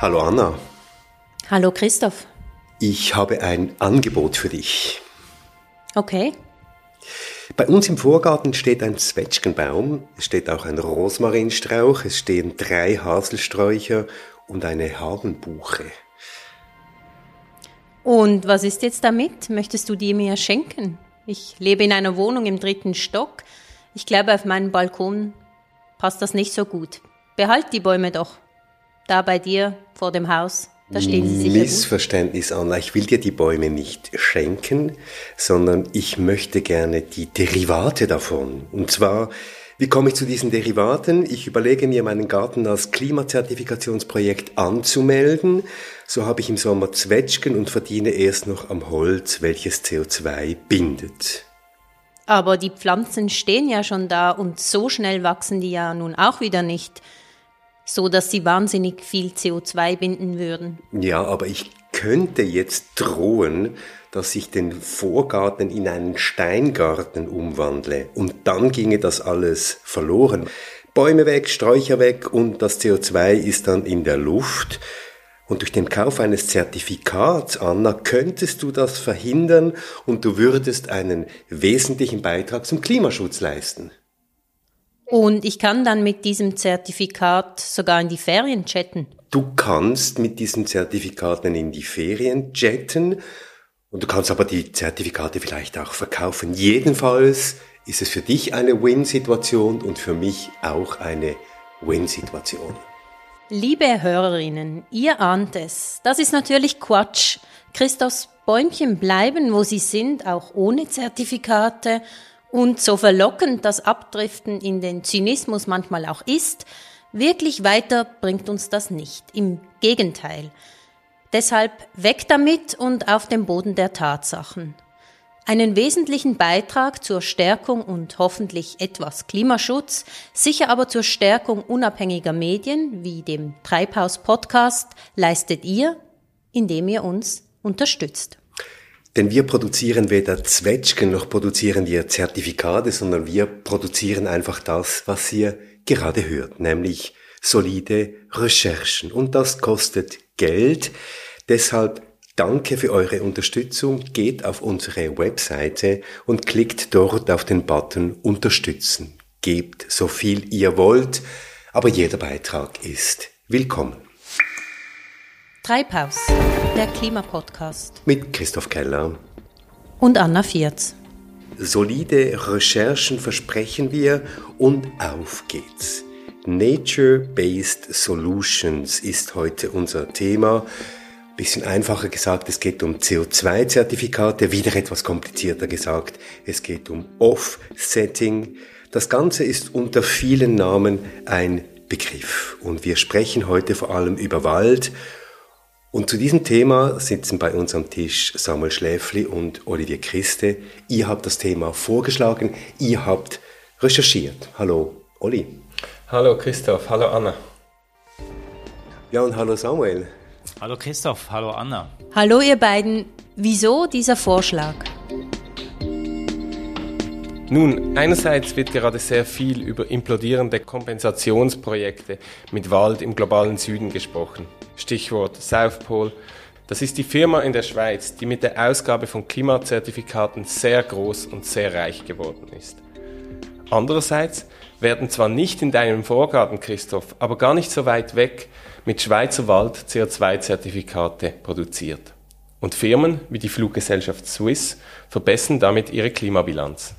Hallo Anna. Hallo Christoph. Ich habe ein Angebot für dich. Okay. Bei uns im Vorgarten steht ein Zwetschgenbaum, es steht auch ein Rosmarinstrauch, es stehen drei Haselsträucher und eine Habenbuche. Und was ist jetzt damit? Möchtest du die mir schenken? Ich lebe in einer Wohnung im dritten Stock. Ich glaube, auf meinem Balkon passt das nicht so gut. Behalt die Bäume doch. Da bei dir vor dem Haus. Da stehen sie sicher Missverständnis, Anna. Ich will dir die Bäume nicht schenken, sondern ich möchte gerne die Derivate davon. Und zwar wie komme ich zu diesen Derivaten? Ich überlege mir, meinen Garten als Klimazertifikationsprojekt anzumelden. So habe ich im Sommer Zwetschgen und verdiene erst noch am Holz, welches CO2 bindet. Aber die Pflanzen stehen ja schon da und so schnell wachsen die ja nun auch wieder nicht, so dass sie wahnsinnig viel CO2 binden würden. Ja, aber ich könnte jetzt drohen, dass ich den Vorgarten in einen Steingarten umwandle und dann ginge das alles verloren. Bäume weg, Sträucher weg und das CO2 ist dann in der Luft. Und durch den Kauf eines Zertifikats, Anna, könntest du das verhindern und du würdest einen wesentlichen Beitrag zum Klimaschutz leisten. Und ich kann dann mit diesem Zertifikat sogar in die Ferien jetten. Du kannst mit diesen Zertifikaten in die Ferien jetten und du kannst aber die Zertifikate vielleicht auch verkaufen. Jedenfalls ist es für dich eine Win-Situation und für mich auch eine Win-Situation. Liebe Hörerinnen, ihr ahnt es. Das ist natürlich Quatsch. Christophs Bäumchen bleiben, wo sie sind, auch ohne Zertifikate. Und so verlockend das Abdriften in den Zynismus manchmal auch ist, wirklich weiter bringt uns das nicht. Im Gegenteil. Deshalb weg damit und auf dem Boden der Tatsachen. Einen wesentlichen Beitrag zur Stärkung und hoffentlich etwas Klimaschutz, sicher aber zur Stärkung unabhängiger Medien wie dem Treibhaus Podcast leistet ihr, indem ihr uns unterstützt. Denn wir produzieren weder Zwetschgen noch produzieren wir Zertifikate, sondern wir produzieren einfach das, was ihr gerade hört, nämlich solide Recherchen. Und das kostet Geld. Deshalb danke für eure Unterstützung. Geht auf unsere Webseite und klickt dort auf den Button Unterstützen. Gebt so viel ihr wollt, aber jeder Beitrag ist willkommen. Treibhaus, der Klimapodcast. Mit Christoph Keller. Und Anna Vierz. Solide Recherchen versprechen wir und auf geht's. Nature-Based Solutions ist heute unser Thema. Bisschen einfacher gesagt, es geht um CO2-Zertifikate, wieder etwas komplizierter gesagt, es geht um Offsetting. Das Ganze ist unter vielen Namen ein Begriff und wir sprechen heute vor allem über Wald. Und zu diesem Thema sitzen bei uns am Tisch Samuel Schläfli und Olivier Christe. Ihr habt das Thema vorgeschlagen, ihr habt recherchiert. Hallo, Olli. Hallo Christoph, hallo Anna. Ja, und hallo Samuel. Hallo Christoph, hallo Anna. Hallo ihr beiden. Wieso dieser Vorschlag? Nun, einerseits wird gerade sehr viel über implodierende Kompensationsprojekte mit Wald im globalen Süden gesprochen. Stichwort South Pole. Das ist die Firma in der Schweiz, die mit der Ausgabe von Klimazertifikaten sehr groß und sehr reich geworden ist. Andererseits werden zwar nicht in deinem Vorgarten, Christoph, aber gar nicht so weit weg mit Schweizer Wald CO2-Zertifikate produziert. Und Firmen wie die Fluggesellschaft Swiss verbessern damit ihre Klimabilanz.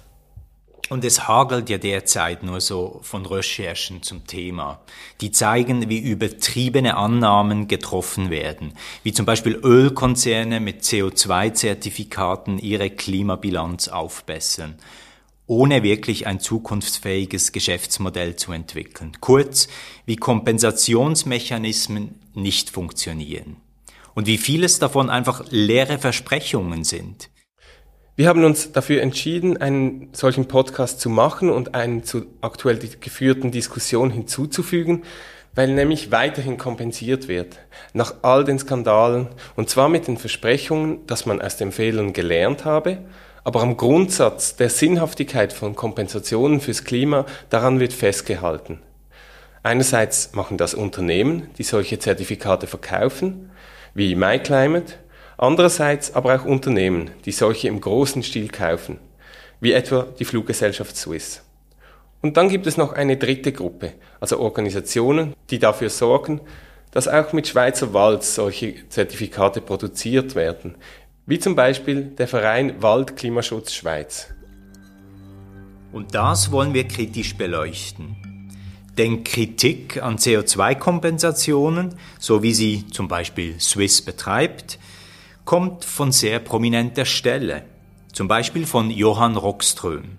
Und es hagelt ja derzeit nur so von Recherchen zum Thema, die zeigen, wie übertriebene Annahmen getroffen werden, wie zum Beispiel Ölkonzerne mit CO2-Zertifikaten ihre Klimabilanz aufbessern ohne wirklich ein zukunftsfähiges Geschäftsmodell zu entwickeln. Kurz, wie Kompensationsmechanismen nicht funktionieren. Und wie vieles davon einfach leere Versprechungen sind. Wir haben uns dafür entschieden, einen solchen Podcast zu machen und einen zu aktuell geführten Diskussion hinzuzufügen, weil nämlich weiterhin kompensiert wird. Nach all den Skandalen und zwar mit den Versprechungen, dass man aus den Fehlern gelernt habe aber am Grundsatz der Sinnhaftigkeit von Kompensationen fürs Klima, daran wird festgehalten. Einerseits machen das Unternehmen, die solche Zertifikate verkaufen, wie MyClimate, andererseits aber auch Unternehmen, die solche im großen Stil kaufen, wie etwa die Fluggesellschaft Swiss. Und dann gibt es noch eine dritte Gruppe, also Organisationen, die dafür sorgen, dass auch mit Schweizer Wald solche Zertifikate produziert werden, wie zum Beispiel der Verein Waldklimaschutz Schweiz. Und das wollen wir kritisch beleuchten. Denn Kritik an CO2-Kompensationen, so wie sie zum Beispiel Swiss betreibt, kommt von sehr prominenter Stelle, zum Beispiel von Johann Rockström,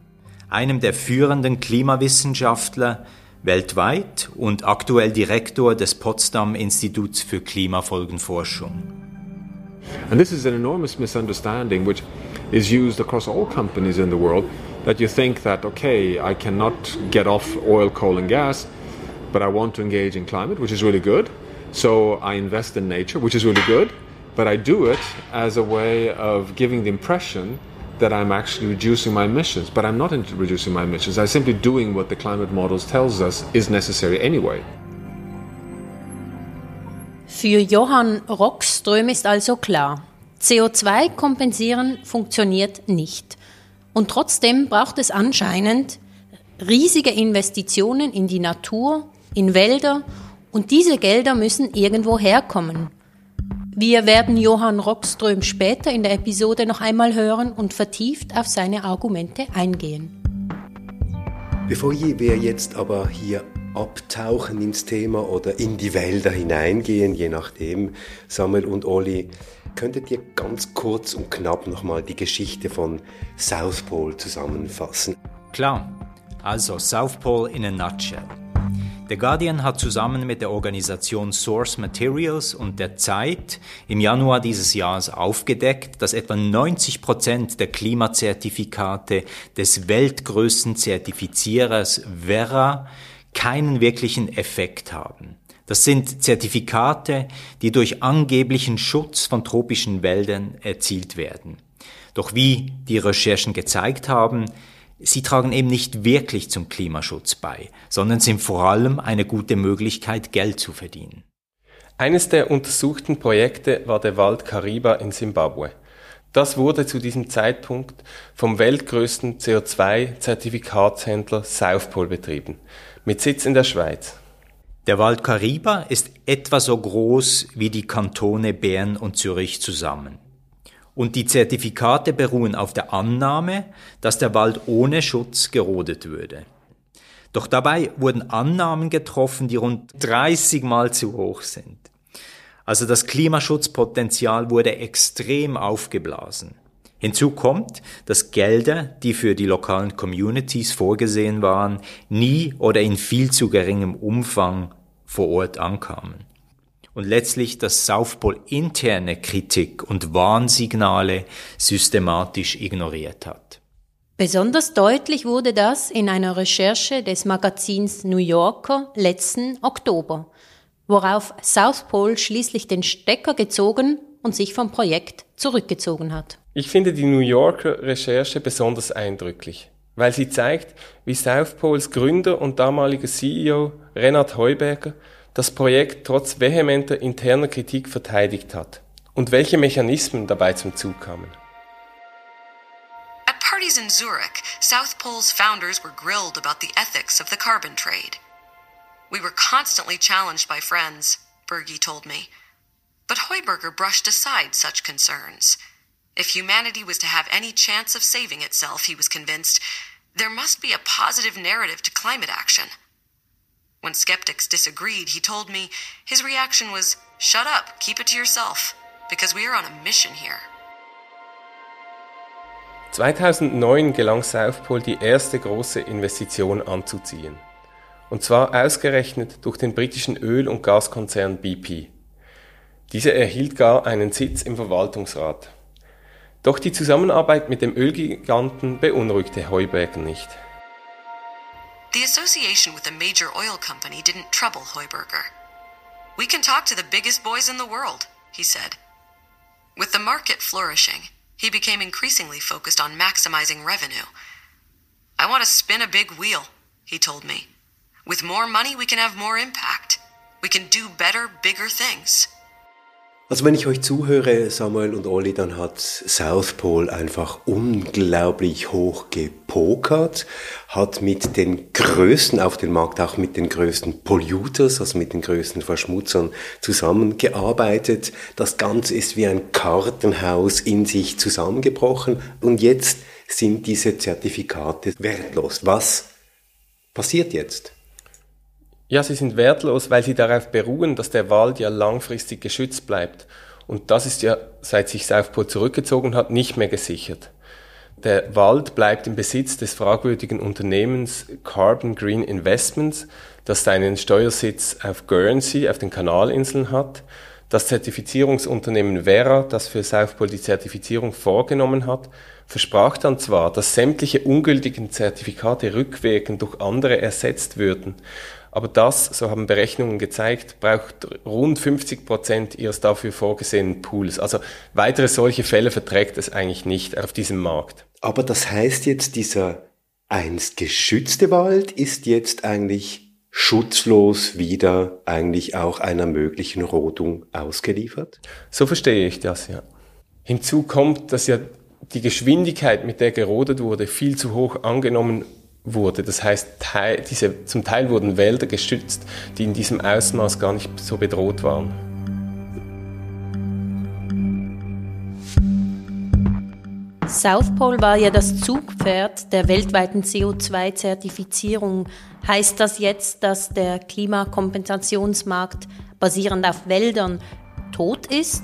einem der führenden Klimawissenschaftler weltweit und aktuell Direktor des Potsdam Instituts für Klimafolgenforschung. And this is an enormous misunderstanding which is used across all companies in the world that you think that okay, I cannot get off oil, coal and gas, but I want to engage in climate, which is really good. So I invest in nature, which is really good, but I do it as a way of giving the impression that I'm actually reducing my emissions, but I'm not reducing my emissions. I'm simply doing what the climate models tells us is necessary anyway. Für Johann Rockström ist also klar, CO2 kompensieren funktioniert nicht. Und trotzdem braucht es anscheinend riesige Investitionen in die Natur, in Wälder und diese Gelder müssen irgendwo herkommen. Wir werden Johann Rockström später in der Episode noch einmal hören und vertieft auf seine Argumente eingehen. Bevor wir jetzt aber hier abtauchen ins Thema oder in die Wälder hineingehen, je nachdem, Samuel und Olli, könntet ihr ganz kurz und knapp nochmal die Geschichte von South Pole zusammenfassen? Klar, also South Pole in a nutshell. The Guardian hat zusammen mit der Organisation Source Materials und der Zeit im Januar dieses Jahres aufgedeckt, dass etwa 90 Prozent der Klimazertifikate des weltgrößten Zertifizierers Verra keinen wirklichen Effekt haben. Das sind Zertifikate, die durch angeblichen Schutz von tropischen Wäldern erzielt werden. Doch wie die Recherchen gezeigt haben, Sie tragen eben nicht wirklich zum Klimaschutz bei, sondern sind vor allem eine gute Möglichkeit, Geld zu verdienen. Eines der untersuchten Projekte war der Wald Kariba in Simbabwe. Das wurde zu diesem Zeitpunkt vom weltgrößten CO2-Zertifikatshändler Southpol betrieben, mit Sitz in der Schweiz. Der Wald Kariba ist etwa so groß wie die Kantone Bern und Zürich zusammen. Und die Zertifikate beruhen auf der Annahme, dass der Wald ohne Schutz gerodet würde. Doch dabei wurden Annahmen getroffen, die rund 30 Mal zu hoch sind. Also das Klimaschutzpotenzial wurde extrem aufgeblasen. Hinzu kommt, dass Gelder, die für die lokalen Communities vorgesehen waren, nie oder in viel zu geringem Umfang vor Ort ankamen und letztlich das Southpol interne Kritik und Warnsignale systematisch ignoriert hat. Besonders deutlich wurde das in einer Recherche des Magazins New Yorker letzten Oktober, worauf Southpol schließlich den Stecker gezogen und sich vom Projekt zurückgezogen hat. Ich finde die New Yorker Recherche besonders eindrücklich, weil sie zeigt, wie Southpols Gründer und damaliger CEO Renat Heuberger das Projekt trotz vehementer interner Kritik verteidigt hat und welche Mechanismen dabei zum Zug kamen. At parties in Zurich, South Pole's founders were grilled about the ethics of the carbon trade. We were constantly challenged by friends, Berge told me. But Heuberger brushed aside such concerns. If humanity was to have any chance of saving itself, he was convinced, there must be a positive narrative to climate action. When skeptics disagreed, he told me his reaction was, Shut up, keep it to yourself, because we are on a mission here. 2009 gelang Southpol die erste große Investition anzuziehen. Und zwar ausgerechnet durch den britischen Öl- und Gaskonzern BP. Dieser erhielt gar einen Sitz im Verwaltungsrat. Doch die Zusammenarbeit mit dem Ölgiganten beunruhigte Heuberger nicht. The association with a major oil company didn't trouble Heuberger. We can talk to the biggest boys in the world, he said. With the market flourishing, he became increasingly focused on maximizing revenue. I want to spin a big wheel, he told me. With more money, we can have more impact. We can do better, bigger things. Also wenn ich euch zuhöre, Samuel und Olli, dann hat South Pole einfach unglaublich hoch gepokert, hat mit den größten auf dem Markt, auch mit den größten Polluters, also mit den größten Verschmutzern zusammengearbeitet. Das Ganze ist wie ein Kartenhaus in sich zusammengebrochen und jetzt sind diese Zertifikate wertlos. Was passiert jetzt? Ja, sie sind wertlos, weil sie darauf beruhen, dass der Wald ja langfristig geschützt bleibt. Und das ist ja, seit sich South Pole zurückgezogen hat, nicht mehr gesichert. Der Wald bleibt im Besitz des fragwürdigen Unternehmens Carbon Green Investments, das seinen Steuersitz auf Guernsey, auf den Kanalinseln hat. Das Zertifizierungsunternehmen Vera, das für South Pole die Zertifizierung vorgenommen hat, versprach dann zwar, dass sämtliche ungültigen Zertifikate rückwirkend durch andere ersetzt würden. Aber das, so haben Berechnungen gezeigt, braucht rund 50 Prozent ihres dafür vorgesehenen Pools. Also weitere solche Fälle verträgt es eigentlich nicht auf diesem Markt. Aber das heißt jetzt, dieser einst geschützte Wald ist jetzt eigentlich schutzlos wieder eigentlich auch einer möglichen Rodung ausgeliefert? So verstehe ich das, ja. Hinzu kommt, dass ja die Geschwindigkeit, mit der gerodet wurde, viel zu hoch angenommen wurde. Das heißt, Teil, diese, zum Teil wurden Wälder geschützt, die in diesem Ausmaß gar nicht so bedroht waren. South Pole war ja das Zugpferd der weltweiten CO2-Zertifizierung. Heißt das jetzt, dass der Klimakompensationsmarkt basierend auf Wäldern tot ist?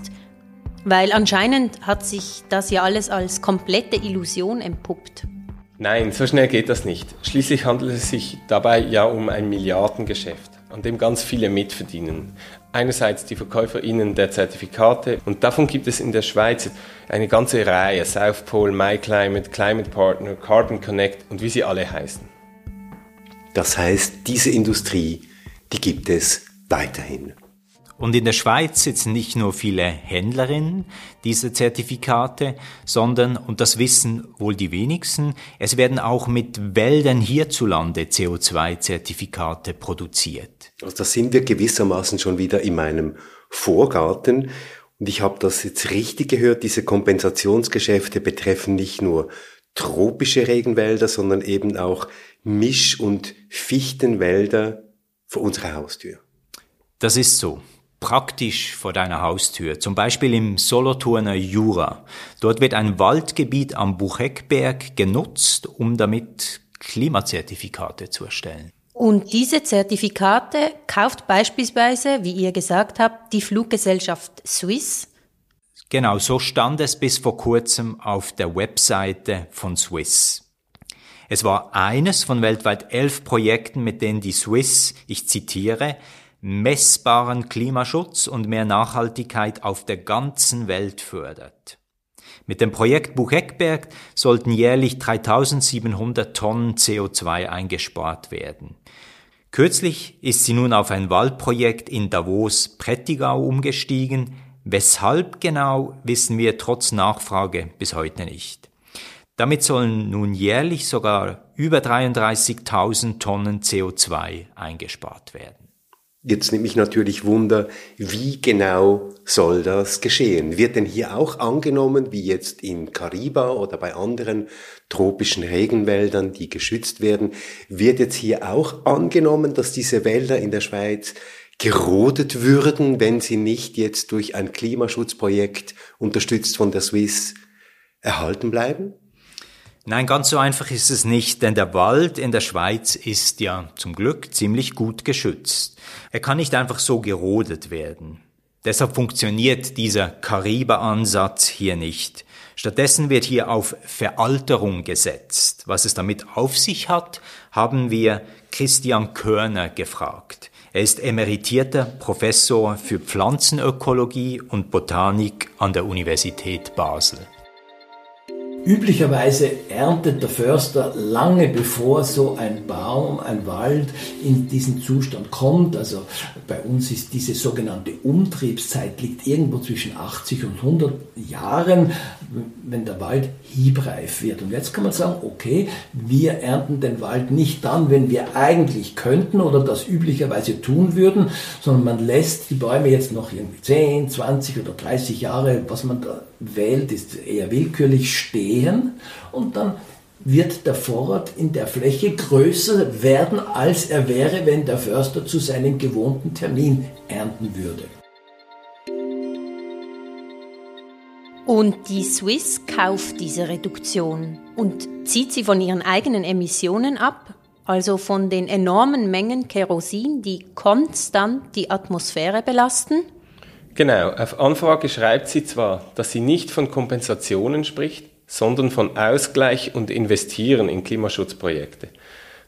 Weil anscheinend hat sich das ja alles als komplette Illusion entpuppt. Nein, so schnell geht das nicht. Schließlich handelt es sich dabei ja um ein Milliardengeschäft, an dem ganz viele mitverdienen. Einerseits die VerkäuferInnen der Zertifikate und davon gibt es in der Schweiz eine ganze Reihe, South Pole, MyClimate, Climate Partner, Carbon Connect und wie sie alle heißen. Das heißt, diese Industrie, die gibt es weiterhin. Und in der Schweiz sitzen nicht nur viele Händlerinnen dieser Zertifikate, sondern, und das wissen wohl die wenigsten, es werden auch mit Wäldern hierzulande CO2-Zertifikate produziert. Also da sind wir gewissermaßen schon wieder in meinem Vorgarten. Und ich habe das jetzt richtig gehört, diese Kompensationsgeschäfte betreffen nicht nur tropische Regenwälder, sondern eben auch Misch- und Fichtenwälder vor unserer Haustür. Das ist so praktisch vor deiner Haustür, zum Beispiel im Solothurner Jura. Dort wird ein Waldgebiet am Bucheckberg genutzt, um damit Klimazertifikate zu erstellen. Und diese Zertifikate kauft beispielsweise, wie ihr gesagt habt, die Fluggesellschaft Swiss. Genau, so stand es bis vor kurzem auf der Webseite von Swiss. Es war eines von weltweit elf Projekten, mit denen die Swiss, ich zitiere, messbaren Klimaschutz und mehr Nachhaltigkeit auf der ganzen Welt fördert. Mit dem Projekt Bucheckberg sollten jährlich 3700 Tonnen CO2 eingespart werden. Kürzlich ist sie nun auf ein Waldprojekt in Davos-Prättigau umgestiegen. Weshalb genau, wissen wir trotz Nachfrage bis heute nicht. Damit sollen nun jährlich sogar über 33.000 Tonnen CO2 eingespart werden. Jetzt nimmt mich natürlich Wunder, wie genau soll das geschehen? Wird denn hier auch angenommen, wie jetzt in Kariba oder bei anderen tropischen Regenwäldern, die geschützt werden, wird jetzt hier auch angenommen, dass diese Wälder in der Schweiz gerodet würden, wenn sie nicht jetzt durch ein Klimaschutzprojekt unterstützt von der Swiss erhalten bleiben? Nein, ganz so einfach ist es nicht, denn der Wald in der Schweiz ist ja zum Glück ziemlich gut geschützt. Er kann nicht einfach so gerodet werden. Deshalb funktioniert dieser Kariber-Ansatz hier nicht. Stattdessen wird hier auf Veralterung gesetzt. Was es damit auf sich hat, haben wir Christian Körner gefragt. Er ist emeritierter Professor für Pflanzenökologie und Botanik an der Universität Basel. Üblicherweise erntet der Förster lange bevor so ein Baum, ein Wald in diesen Zustand kommt. Also bei uns ist diese sogenannte Umtriebszeit liegt irgendwo zwischen 80 und 100 Jahren, wenn der Wald hiebreif wird. Und jetzt kann man sagen, okay, wir ernten den Wald nicht dann, wenn wir eigentlich könnten oder das üblicherweise tun würden, sondern man lässt die Bäume jetzt noch irgendwie 10, 20 oder 30 Jahre, was man da wählt, ist eher willkürlich stehen und dann wird der Vorrat in der Fläche größer werden, als er wäre, wenn der Förster zu seinem gewohnten Termin ernten würde. Und die Swiss kauft diese Reduktion und zieht sie von ihren eigenen Emissionen ab, also von den enormen Mengen Kerosin, die konstant die Atmosphäre belasten? Genau, auf Anfrage schreibt sie zwar, dass sie nicht von Kompensationen spricht, sondern von Ausgleich und Investieren in Klimaschutzprojekte.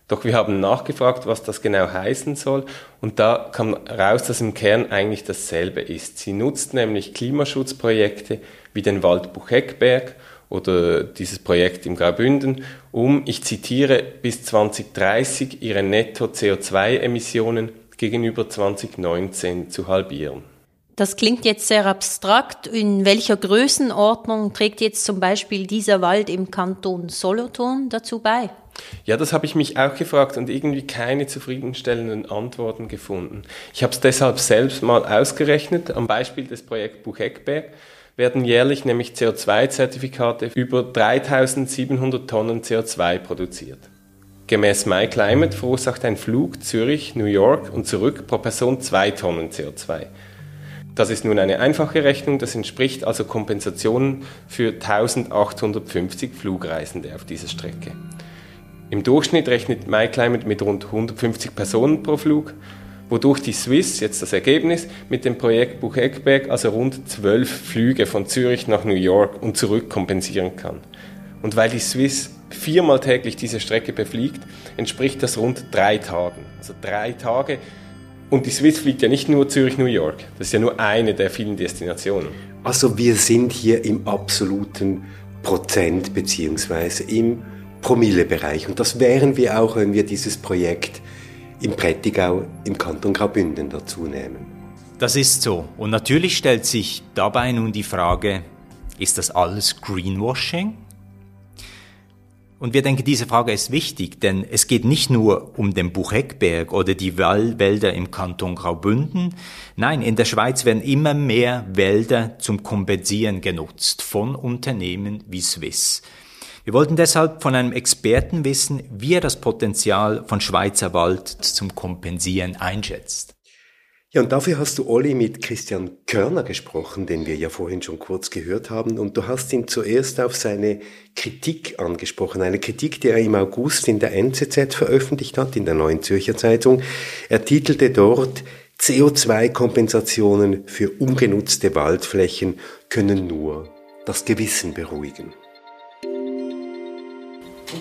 Doch wir haben nachgefragt, was das genau heißen soll, und da kam raus, dass im Kern eigentlich dasselbe ist. Sie nutzt nämlich Klimaschutzprojekte wie den Wald Bucheckberg oder dieses Projekt im Graubünden, um, ich zitiere, bis 2030 ihre Netto-CO2-Emissionen gegenüber 2019 zu halbieren. Das klingt jetzt sehr abstrakt. In welcher Größenordnung trägt jetzt zum Beispiel dieser Wald im Kanton Solothurn dazu bei? Ja, das habe ich mich auch gefragt und irgendwie keine zufriedenstellenden Antworten gefunden. Ich habe es deshalb selbst mal ausgerechnet. Am Beispiel des Projekts Bucheckberg werden jährlich nämlich CO2-Zertifikate über 3700 Tonnen CO2 produziert. Gemäß MyClimate verursacht ein Flug Zürich, New York und zurück pro Person 2 Tonnen CO2. Das ist nun eine einfache Rechnung, das entspricht also Kompensationen für 1850 Flugreisende auf dieser Strecke. Im Durchschnitt rechnet MyClimate mit rund 150 Personen pro Flug, wodurch die Swiss, jetzt das Ergebnis, mit dem Projekt Bucheckberg also rund 12 Flüge von Zürich nach New York und zurück kompensieren kann. Und weil die Swiss viermal täglich diese Strecke befliegt, entspricht das rund drei Tagen. Also drei Tage und die Swiss fliegt ja nicht nur Zürich-New York, das ist ja nur eine der vielen Destinationen. Also wir sind hier im absoluten Prozent beziehungsweise im Promillebereich. Und das wären wir auch, wenn wir dieses Projekt im Prättigau im Kanton Graubünden dazu nehmen. Das ist so. Und natürlich stellt sich dabei nun die Frage, ist das alles Greenwashing? Und wir denken, diese Frage ist wichtig, denn es geht nicht nur um den Bucheckberg oder die Wälder im Kanton Graubünden. Nein, in der Schweiz werden immer mehr Wälder zum Kompensieren genutzt von Unternehmen wie Swiss. Wir wollten deshalb von einem Experten wissen, wie er das Potenzial von Schweizer Wald zum Kompensieren einschätzt. Ja, und dafür hast du, Olli, mit Christian Körner gesprochen, den wir ja vorhin schon kurz gehört haben. Und du hast ihn zuerst auf seine Kritik angesprochen. Eine Kritik, die er im August in der NZZ veröffentlicht hat, in der Neuen Zürcher Zeitung. Er titelte dort, CO2-Kompensationen für ungenutzte Waldflächen können nur das Gewissen beruhigen.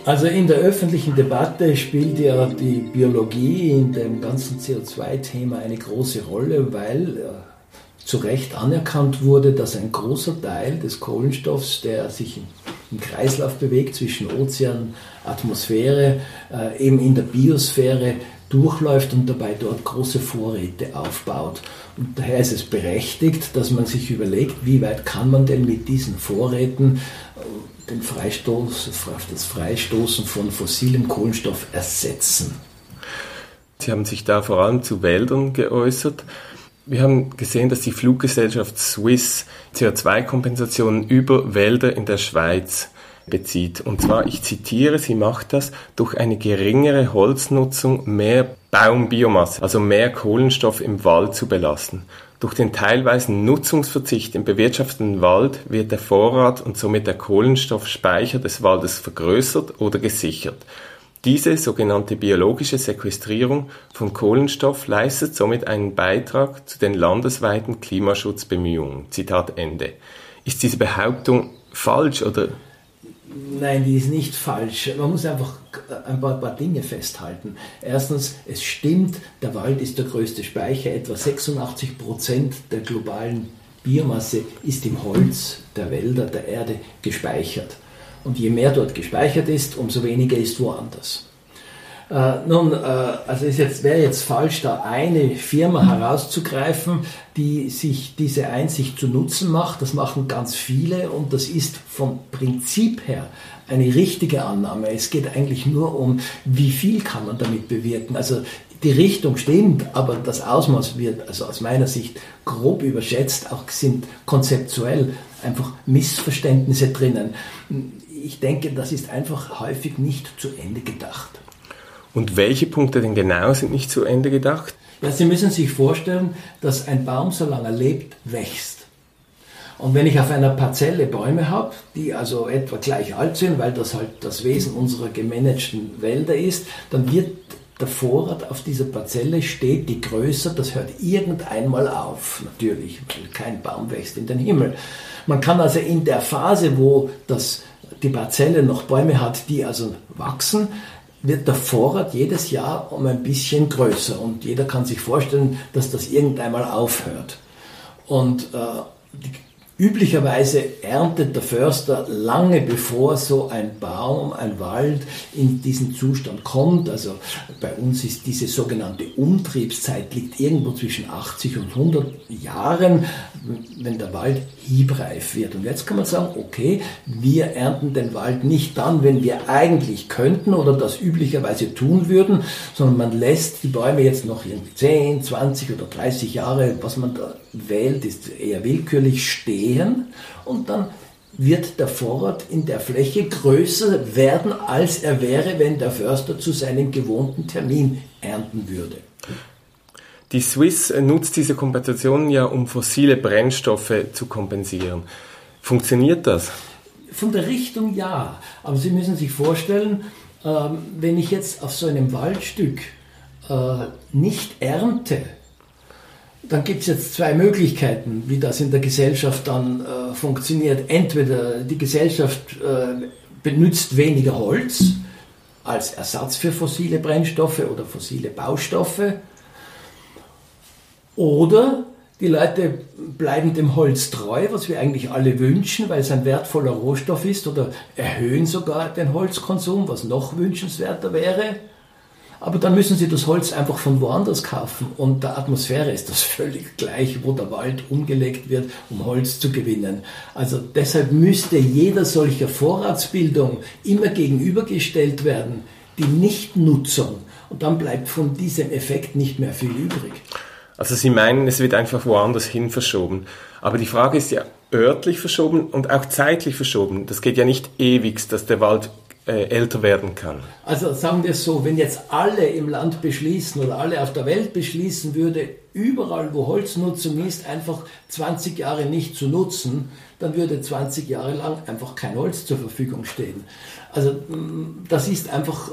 Also in der öffentlichen Debatte spielt ja die Biologie in dem ganzen CO2-Thema eine große Rolle, weil äh, zu Recht anerkannt wurde, dass ein großer Teil des Kohlenstoffs, der sich im Kreislauf bewegt zwischen Ozean, Atmosphäre, äh, eben in der Biosphäre durchläuft und dabei dort große Vorräte aufbaut. Und daher ist es berechtigt, dass man sich überlegt, wie weit kann man denn mit diesen Vorräten den Freistoß, das Freistoßen von fossilem Kohlenstoff ersetzen. Sie haben sich da vor allem zu Wäldern geäußert. Wir haben gesehen, dass die Fluggesellschaft Swiss CO2-Kompensationen über Wälder in der Schweiz bezieht. Und zwar, ich zitiere, sie macht das durch eine geringere Holznutzung, mehr Baumbiomasse, also mehr Kohlenstoff im Wald zu belassen. Durch den teilweisen Nutzungsverzicht im bewirtschafteten Wald wird der Vorrat und somit der Kohlenstoffspeicher des Waldes vergrößert oder gesichert. Diese sogenannte biologische Sequestrierung von Kohlenstoff leistet somit einen Beitrag zu den landesweiten Klimaschutzbemühungen. Zitat Ende. Ist diese Behauptung falsch oder Nein, die ist nicht falsch. Man muss einfach ein paar, paar, Dinge festhalten. Erstens, es stimmt, der Wald ist der größte Speicher. Etwa 86 Prozent der globalen Biomasse ist im Holz der Wälder, der Erde gespeichert. Und je mehr dort gespeichert ist, umso weniger ist woanders. Äh, nun, äh, also es jetzt, wäre jetzt falsch, da eine Firma herauszugreifen, die sich diese Einsicht zu Nutzen macht. Das machen ganz viele und das ist vom Prinzip her eine richtige Annahme. Es geht eigentlich nur um, wie viel kann man damit bewirken. Also die Richtung stimmt, aber das Ausmaß wird also aus meiner Sicht grob überschätzt. Auch sind konzeptuell einfach Missverständnisse drinnen. Ich denke, das ist einfach häufig nicht zu Ende gedacht. Und welche Punkte denn genau sind nicht zu Ende gedacht? Ja, Sie müssen sich vorstellen, dass ein Baum, solange er lebt, wächst. Und wenn ich auf einer Parzelle Bäume habe, die also etwa gleich alt sind, weil das halt das Wesen unserer gemanagten Wälder ist, dann wird der Vorrat auf dieser Parzelle stetig größer. Das hört irgendeinmal auf, natürlich, weil kein Baum wächst in den Himmel. Man kann also in der Phase, wo das, die Parzelle noch Bäume hat, die also wachsen, wird der Vorrat jedes Jahr um ein bisschen größer und jeder kann sich vorstellen, dass das irgendeinmal aufhört. Und äh, Üblicherweise erntet der Förster lange bevor so ein Baum, ein Wald in diesen Zustand kommt. Also bei uns ist diese sogenannte Umtriebszeit liegt irgendwo zwischen 80 und 100 Jahren, wenn der Wald hiebreif wird. Und jetzt kann man sagen, okay, wir ernten den Wald nicht dann, wenn wir eigentlich könnten oder das üblicherweise tun würden, sondern man lässt die Bäume jetzt noch irgendwie 10, 20 oder 30 Jahre, was man da wählt, ist eher willkürlich stehen und dann wird der Vorrat in der Fläche größer werden, als er wäre, wenn der Förster zu seinem gewohnten Termin ernten würde. Die Swiss nutzt diese Kompensation ja, um fossile Brennstoffe zu kompensieren. Funktioniert das? Von der Richtung ja, aber Sie müssen sich vorstellen, ähm, wenn ich jetzt auf so einem Waldstück äh, nicht ernte, dann gibt es jetzt zwei Möglichkeiten, wie das in der Gesellschaft dann äh, funktioniert. Entweder die Gesellschaft äh, benutzt weniger Holz als Ersatz für fossile Brennstoffe oder fossile Baustoffe, oder die Leute bleiben dem Holz treu, was wir eigentlich alle wünschen, weil es ein wertvoller Rohstoff ist, oder erhöhen sogar den Holzkonsum, was noch wünschenswerter wäre. Aber dann müssen sie das Holz einfach von woanders kaufen. Und der Atmosphäre ist das völlig gleich, wo der Wald umgelegt wird, um Holz zu gewinnen. Also deshalb müsste jeder solcher Vorratsbildung immer gegenübergestellt werden, die Nichtnutzung. Und dann bleibt von diesem Effekt nicht mehr viel übrig. Also Sie meinen, es wird einfach woanders hin verschoben. Aber die Frage ist ja örtlich verschoben und auch zeitlich verschoben. Das geht ja nicht ewig, dass der Wald äh, älter werden kann. Also sagen wir es so, wenn jetzt alle im Land beschließen oder alle auf der Welt beschließen würde, überall wo Holznutzung ist, einfach 20 Jahre nicht zu nutzen, dann würde 20 Jahre lang einfach kein Holz zur Verfügung stehen. Also mm, das ist einfach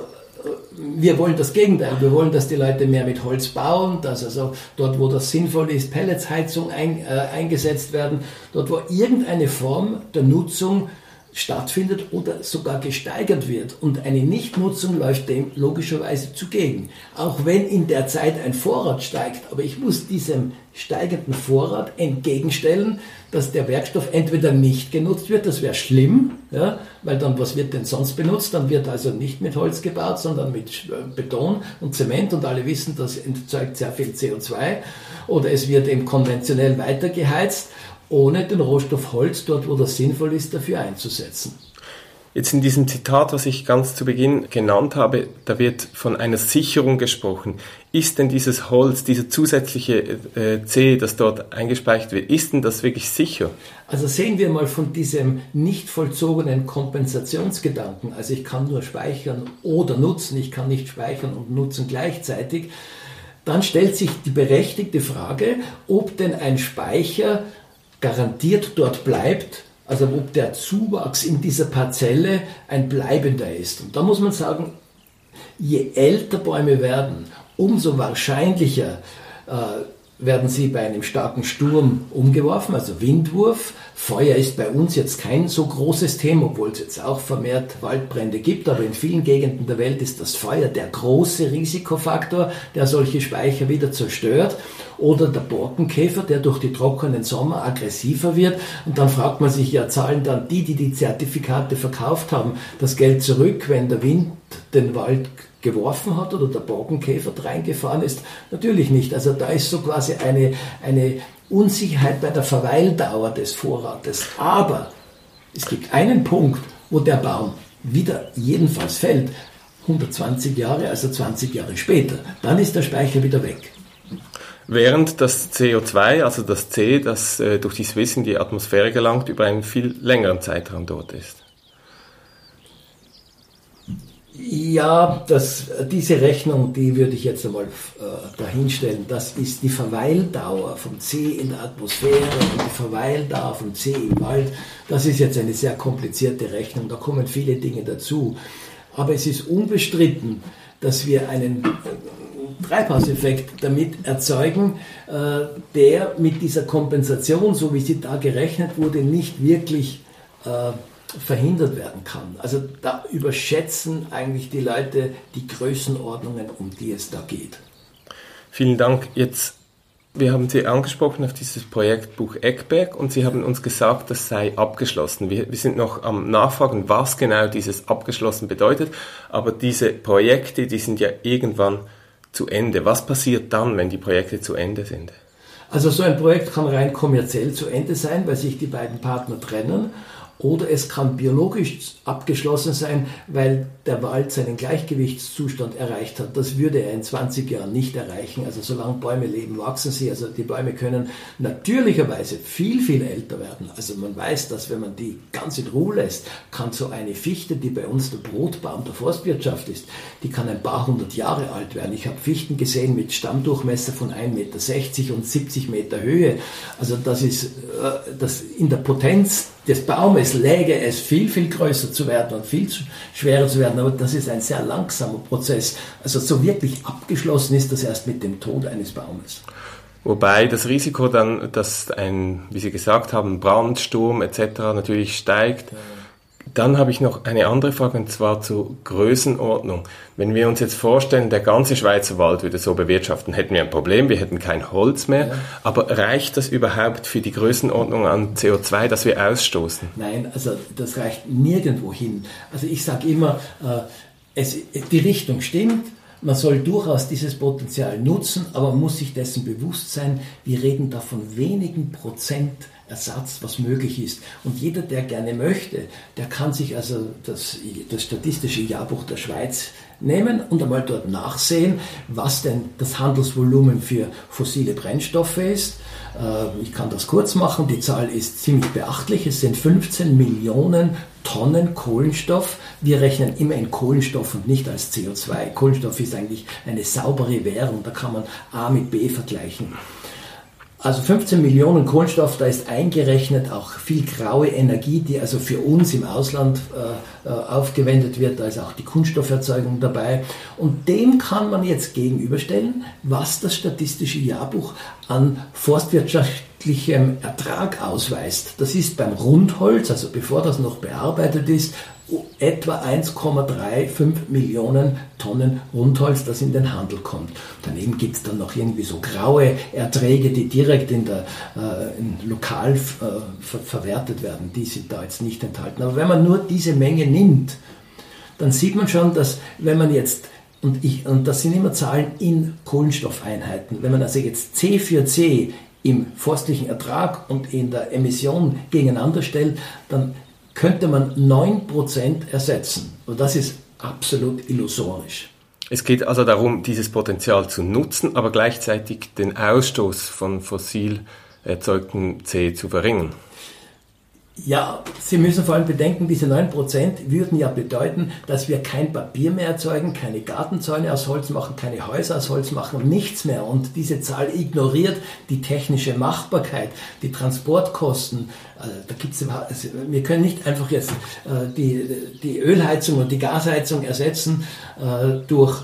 wir wollen das Gegenteil. Wir wollen, dass die Leute mehr mit Holz bauen, dass also dort, wo das sinnvoll ist, Pelletsheizung ein, äh, eingesetzt werden, dort, wo irgendeine Form der Nutzung stattfindet oder sogar gesteigert wird. Und eine Nichtnutzung läuft dem logischerweise zugegen. Auch wenn in der Zeit ein Vorrat steigt, aber ich muss diesem steigenden Vorrat entgegenstellen, dass der Werkstoff entweder nicht genutzt wird, das wäre schlimm, ja, weil dann was wird denn sonst benutzt? Dann wird also nicht mit Holz gebaut, sondern mit äh, Beton und Zement und alle wissen, das entzeugt sehr viel CO2 oder es wird eben konventionell weitergeheizt ohne den Rohstoff Holz dort, wo das sinnvoll ist, dafür einzusetzen. Jetzt in diesem Zitat, was ich ganz zu Beginn genannt habe, da wird von einer Sicherung gesprochen. Ist denn dieses Holz, dieser zusätzliche äh, C, das dort eingespeichert wird, ist denn das wirklich sicher? Also sehen wir mal von diesem nicht vollzogenen Kompensationsgedanken, also ich kann nur speichern oder nutzen, ich kann nicht speichern und nutzen gleichzeitig, dann stellt sich die berechtigte Frage, ob denn ein Speicher garantiert dort bleibt, also ob der Zuwachs in dieser Parzelle ein bleibender ist. Und da muss man sagen, je älter Bäume werden, umso wahrscheinlicher äh, werden sie bei einem starken Sturm umgeworfen, also Windwurf. Feuer ist bei uns jetzt kein so großes Thema, obwohl es jetzt auch vermehrt Waldbrände gibt, aber in vielen Gegenden der Welt ist das Feuer der große Risikofaktor, der solche Speicher wieder zerstört. Oder der Borkenkäfer, der durch die trockenen Sommer aggressiver wird. Und dann fragt man sich, ja, zahlen dann die, die die Zertifikate verkauft haben, das Geld zurück, wenn der Wind den Wald geworfen hat oder der Borkenkäfer reingefahren ist? Natürlich nicht. Also da ist so quasi eine, eine Unsicherheit bei der Verweildauer des Vorrates. Aber es gibt einen Punkt, wo der Baum wieder jedenfalls fällt, 120 Jahre, also 20 Jahre später. Dann ist der Speicher wieder weg. Während das CO2, also das C, das äh, durch die Swiss in die Atmosphäre gelangt, über einen viel längeren Zeitraum dort ist. Ja, das, diese Rechnung, die würde ich jetzt einmal äh, dahinstellen. Das ist die Verweildauer vom C in der Atmosphäre und die Verweildauer vom C im Wald. Das ist jetzt eine sehr komplizierte Rechnung. Da kommen viele Dinge dazu. Aber es ist unbestritten, dass wir einen äh, Treibhauseffekt damit erzeugen, äh, der mit dieser Kompensation, so wie sie da gerechnet wurde, nicht wirklich äh, verhindert werden kann. Also da überschätzen eigentlich die Leute die Größenordnungen, um die es da geht. Vielen Dank. Jetzt, wir haben Sie angesprochen auf dieses Projektbuch Eckberg und Sie haben uns gesagt, das sei abgeschlossen. Wir, wir sind noch am Nachfragen, was genau dieses abgeschlossen bedeutet, aber diese Projekte, die sind ja irgendwann zu Ende. Was passiert dann, wenn die Projekte zu Ende sind? Also so ein Projekt kann rein kommerziell zu Ende sein, weil sich die beiden Partner trennen oder es kann biologisch abgeschlossen sein, weil der Wald seinen Gleichgewichtszustand erreicht hat. Das würde er in 20 Jahren nicht erreichen. Also solange Bäume leben, wachsen sie. Also die Bäume können natürlicherweise viel, viel älter werden. Also man weiß, dass wenn man die ganz in Ruhe lässt, kann so eine Fichte, die bei uns der Brotbaum der Forstwirtschaft ist, die kann ein paar hundert Jahre alt werden. Ich habe Fichten gesehen mit Stammdurchmesser von 1,60 Meter und 70 Meter Höhe. Also das ist äh, das in der Potenz des Baumes läge es viel, viel größer zu werden und viel schwerer zu werden, aber das ist ein sehr langsamer Prozess. Also so wirklich abgeschlossen ist das erst mit dem Tod eines Baumes. Wobei das Risiko dann, dass ein, wie Sie gesagt haben, Brandsturm etc. natürlich steigt. Ja dann habe ich noch eine andere Frage und zwar zur Größenordnung. Wenn wir uns jetzt vorstellen, der ganze Schweizer Wald würde so bewirtschaften, hätten wir ein Problem, wir hätten kein Holz mehr. Ja. Aber reicht das überhaupt für die Größenordnung an CO2, das wir ausstoßen? Nein, also das reicht nirgendwo hin. Also ich sage immer, äh, es, die Richtung stimmt. Man soll durchaus dieses Potenzial nutzen, aber man muss sich dessen bewusst sein, wir reden da von wenigen Prozent Ersatz, was möglich ist. Und jeder, der gerne möchte, der kann sich also das, das Statistische Jahrbuch der Schweiz nehmen und einmal dort nachsehen, was denn das Handelsvolumen für fossile Brennstoffe ist. Äh, ich kann das kurz machen, die Zahl ist ziemlich beachtlich. Es sind 15 Millionen Tonnen Kohlenstoff. Wir rechnen immer in Kohlenstoff und nicht als CO2. Kohlenstoff ist eigentlich eine saubere Währung, da kann man A mit B vergleichen. Also 15 Millionen Kohlenstoff, da ist eingerechnet auch viel graue Energie, die also für uns im Ausland äh, äh, aufgewendet wird. Da ist auch die Kunststofferzeugung dabei. Und dem kann man jetzt gegenüberstellen, was das statistische Jahrbuch an forstwirtschaftlichem Ertrag ausweist. Das ist beim Rundholz, also bevor das noch bearbeitet ist, etwa 1,35 Millionen Tonnen Rundholz, das in den Handel kommt. Daneben gibt es dann noch irgendwie so graue Erträge, die direkt in der, äh, in lokal äh, ver verwertet werden. Die sind da jetzt nicht enthalten. Aber wenn man nur diese Menge nimmt, dann sieht man schon, dass wenn man jetzt und, ich, und das sind immer Zahlen in Kohlenstoffeinheiten. Wenn man also jetzt C für C im forstlichen Ertrag und in der Emission gegeneinander stellt, dann könnte man 9% ersetzen. Und das ist absolut illusorisch. Es geht also darum, dieses Potenzial zu nutzen, aber gleichzeitig den Ausstoß von fossil erzeugtem C zu verringern. Ja, Sie müssen vor allem bedenken, diese 9% würden ja bedeuten, dass wir kein Papier mehr erzeugen, keine Gartenzäune aus Holz machen, keine Häuser aus Holz machen nichts mehr. Und diese Zahl ignoriert die technische Machbarkeit, die Transportkosten. Also da gibt's, also wir können nicht einfach jetzt äh, die, die Ölheizung und die Gasheizung ersetzen äh, durch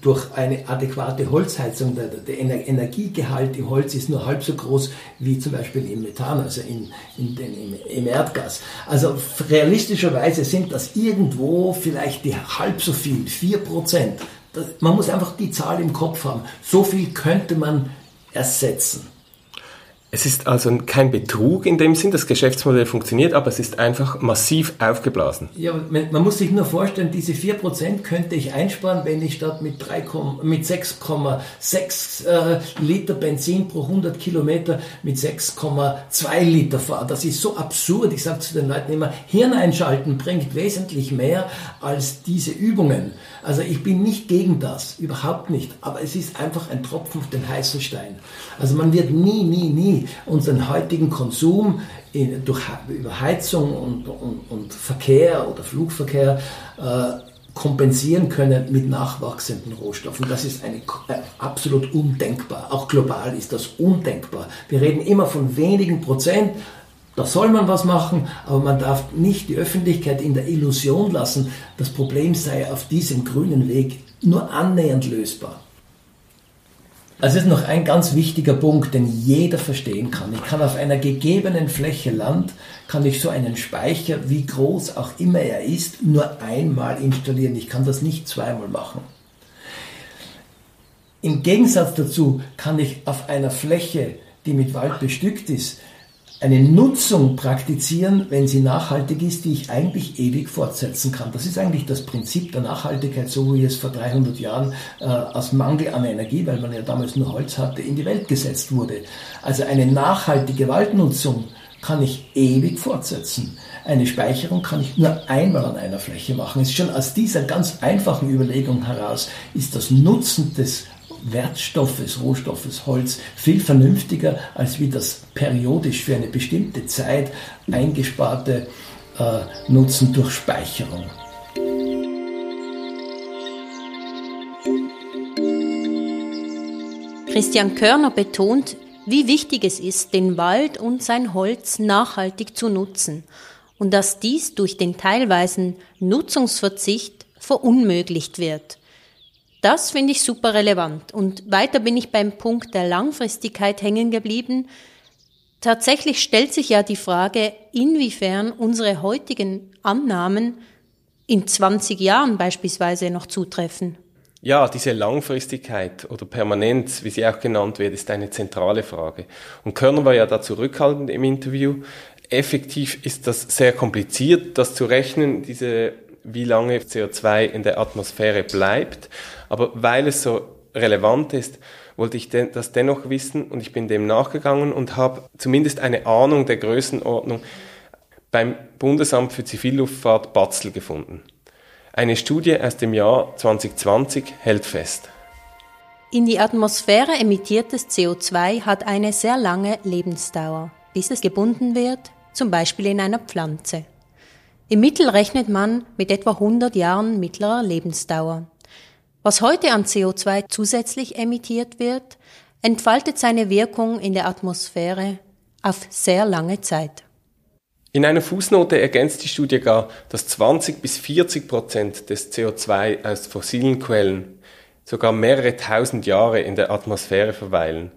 durch eine adäquate Holzheizung, der, der, Energiegehalt im Holz ist nur halb so groß wie zum Beispiel im Methan, also in, in den, im, im, Erdgas. Also realistischerweise sind das irgendwo vielleicht die halb so viel, vier Prozent. Man muss einfach die Zahl im Kopf haben. So viel könnte man ersetzen. Es ist also kein Betrug in dem Sinn, das Geschäftsmodell funktioniert, aber es ist einfach massiv aufgeblasen. Ja, man muss sich nur vorstellen, diese 4% könnte ich einsparen, wenn ich statt mit, mit 6,6 äh, Liter Benzin pro 100 Kilometer mit 6,2 Liter fahre. Das ist so absurd. Ich sage zu den Leuten immer, Hirn einschalten bringt wesentlich mehr als diese Übungen. Also ich bin nicht gegen das, überhaupt nicht. Aber es ist einfach ein Tropfen auf den heißen Stein. Also man wird nie, nie, nie unseren heutigen Konsum in, durch, über Heizung und, und, und, Verkehr oder Flugverkehr äh, kompensieren können mit nachwachsenden Rohstoffen. Das ist eine, äh, absolut undenkbar. Auch global ist das undenkbar. Wir reden immer von wenigen Prozent. Da soll man was machen, aber man darf nicht die Öffentlichkeit in der Illusion lassen, das Problem sei auf diesem grünen Weg nur annähernd lösbar. Also ist noch ein ganz wichtiger Punkt, den jeder verstehen kann. Ich kann auf einer gegebenen Fläche Land, kann ich so einen Speicher, wie groß auch immer er ist, nur einmal installieren. Ich kann das nicht zweimal machen. Im Gegensatz dazu kann ich auf einer Fläche, die mit Wald bestückt ist, eine Nutzung praktizieren, wenn sie nachhaltig ist, die ich eigentlich ewig fortsetzen kann. Das ist eigentlich das Prinzip der Nachhaltigkeit, so wie es vor 300 Jahren äh, aus Mangel an Energie, weil man ja damals nur Holz hatte, in die Welt gesetzt wurde. Also eine nachhaltige Waldnutzung kann ich ewig fortsetzen. Eine Speicherung kann ich nur einmal an einer Fläche machen. Es ist schon aus dieser ganz einfachen Überlegung heraus, ist das Nutzen des Wertstoffes, Rohstoffes Holz viel vernünftiger als wie das periodisch für eine bestimmte Zeit eingesparte äh, Nutzen durch Speicherung. Christian Körner betont, wie wichtig es ist, den Wald und sein Holz nachhaltig zu nutzen und dass dies durch den teilweisen Nutzungsverzicht verunmöglicht wird. Das finde ich super relevant. Und weiter bin ich beim Punkt der Langfristigkeit hängen geblieben. Tatsächlich stellt sich ja die Frage, inwiefern unsere heutigen Annahmen in 20 Jahren beispielsweise noch zutreffen. Ja, diese Langfristigkeit oder Permanenz, wie sie auch genannt wird, ist eine zentrale Frage. Und Körner war ja da zurückhaltend im Interview. Effektiv ist das sehr kompliziert, das zu rechnen, diese wie lange CO2 in der Atmosphäre bleibt. Aber weil es so relevant ist, wollte ich das dennoch wissen und ich bin dem nachgegangen und habe zumindest eine Ahnung der Größenordnung beim Bundesamt für Zivilluftfahrt Batzel gefunden. Eine Studie aus dem Jahr 2020 hält fest. In die Atmosphäre emittiertes CO2 hat eine sehr lange Lebensdauer, bis es gebunden wird, zum Beispiel in einer Pflanze. Im Mittel rechnet man mit etwa 100 Jahren mittlerer Lebensdauer. Was heute an CO2 zusätzlich emittiert wird, entfaltet seine Wirkung in der Atmosphäre auf sehr lange Zeit. In einer Fußnote ergänzt die Studie gar, dass 20 bis 40 Prozent des CO2 aus fossilen Quellen sogar mehrere tausend Jahre in der Atmosphäre verweilen.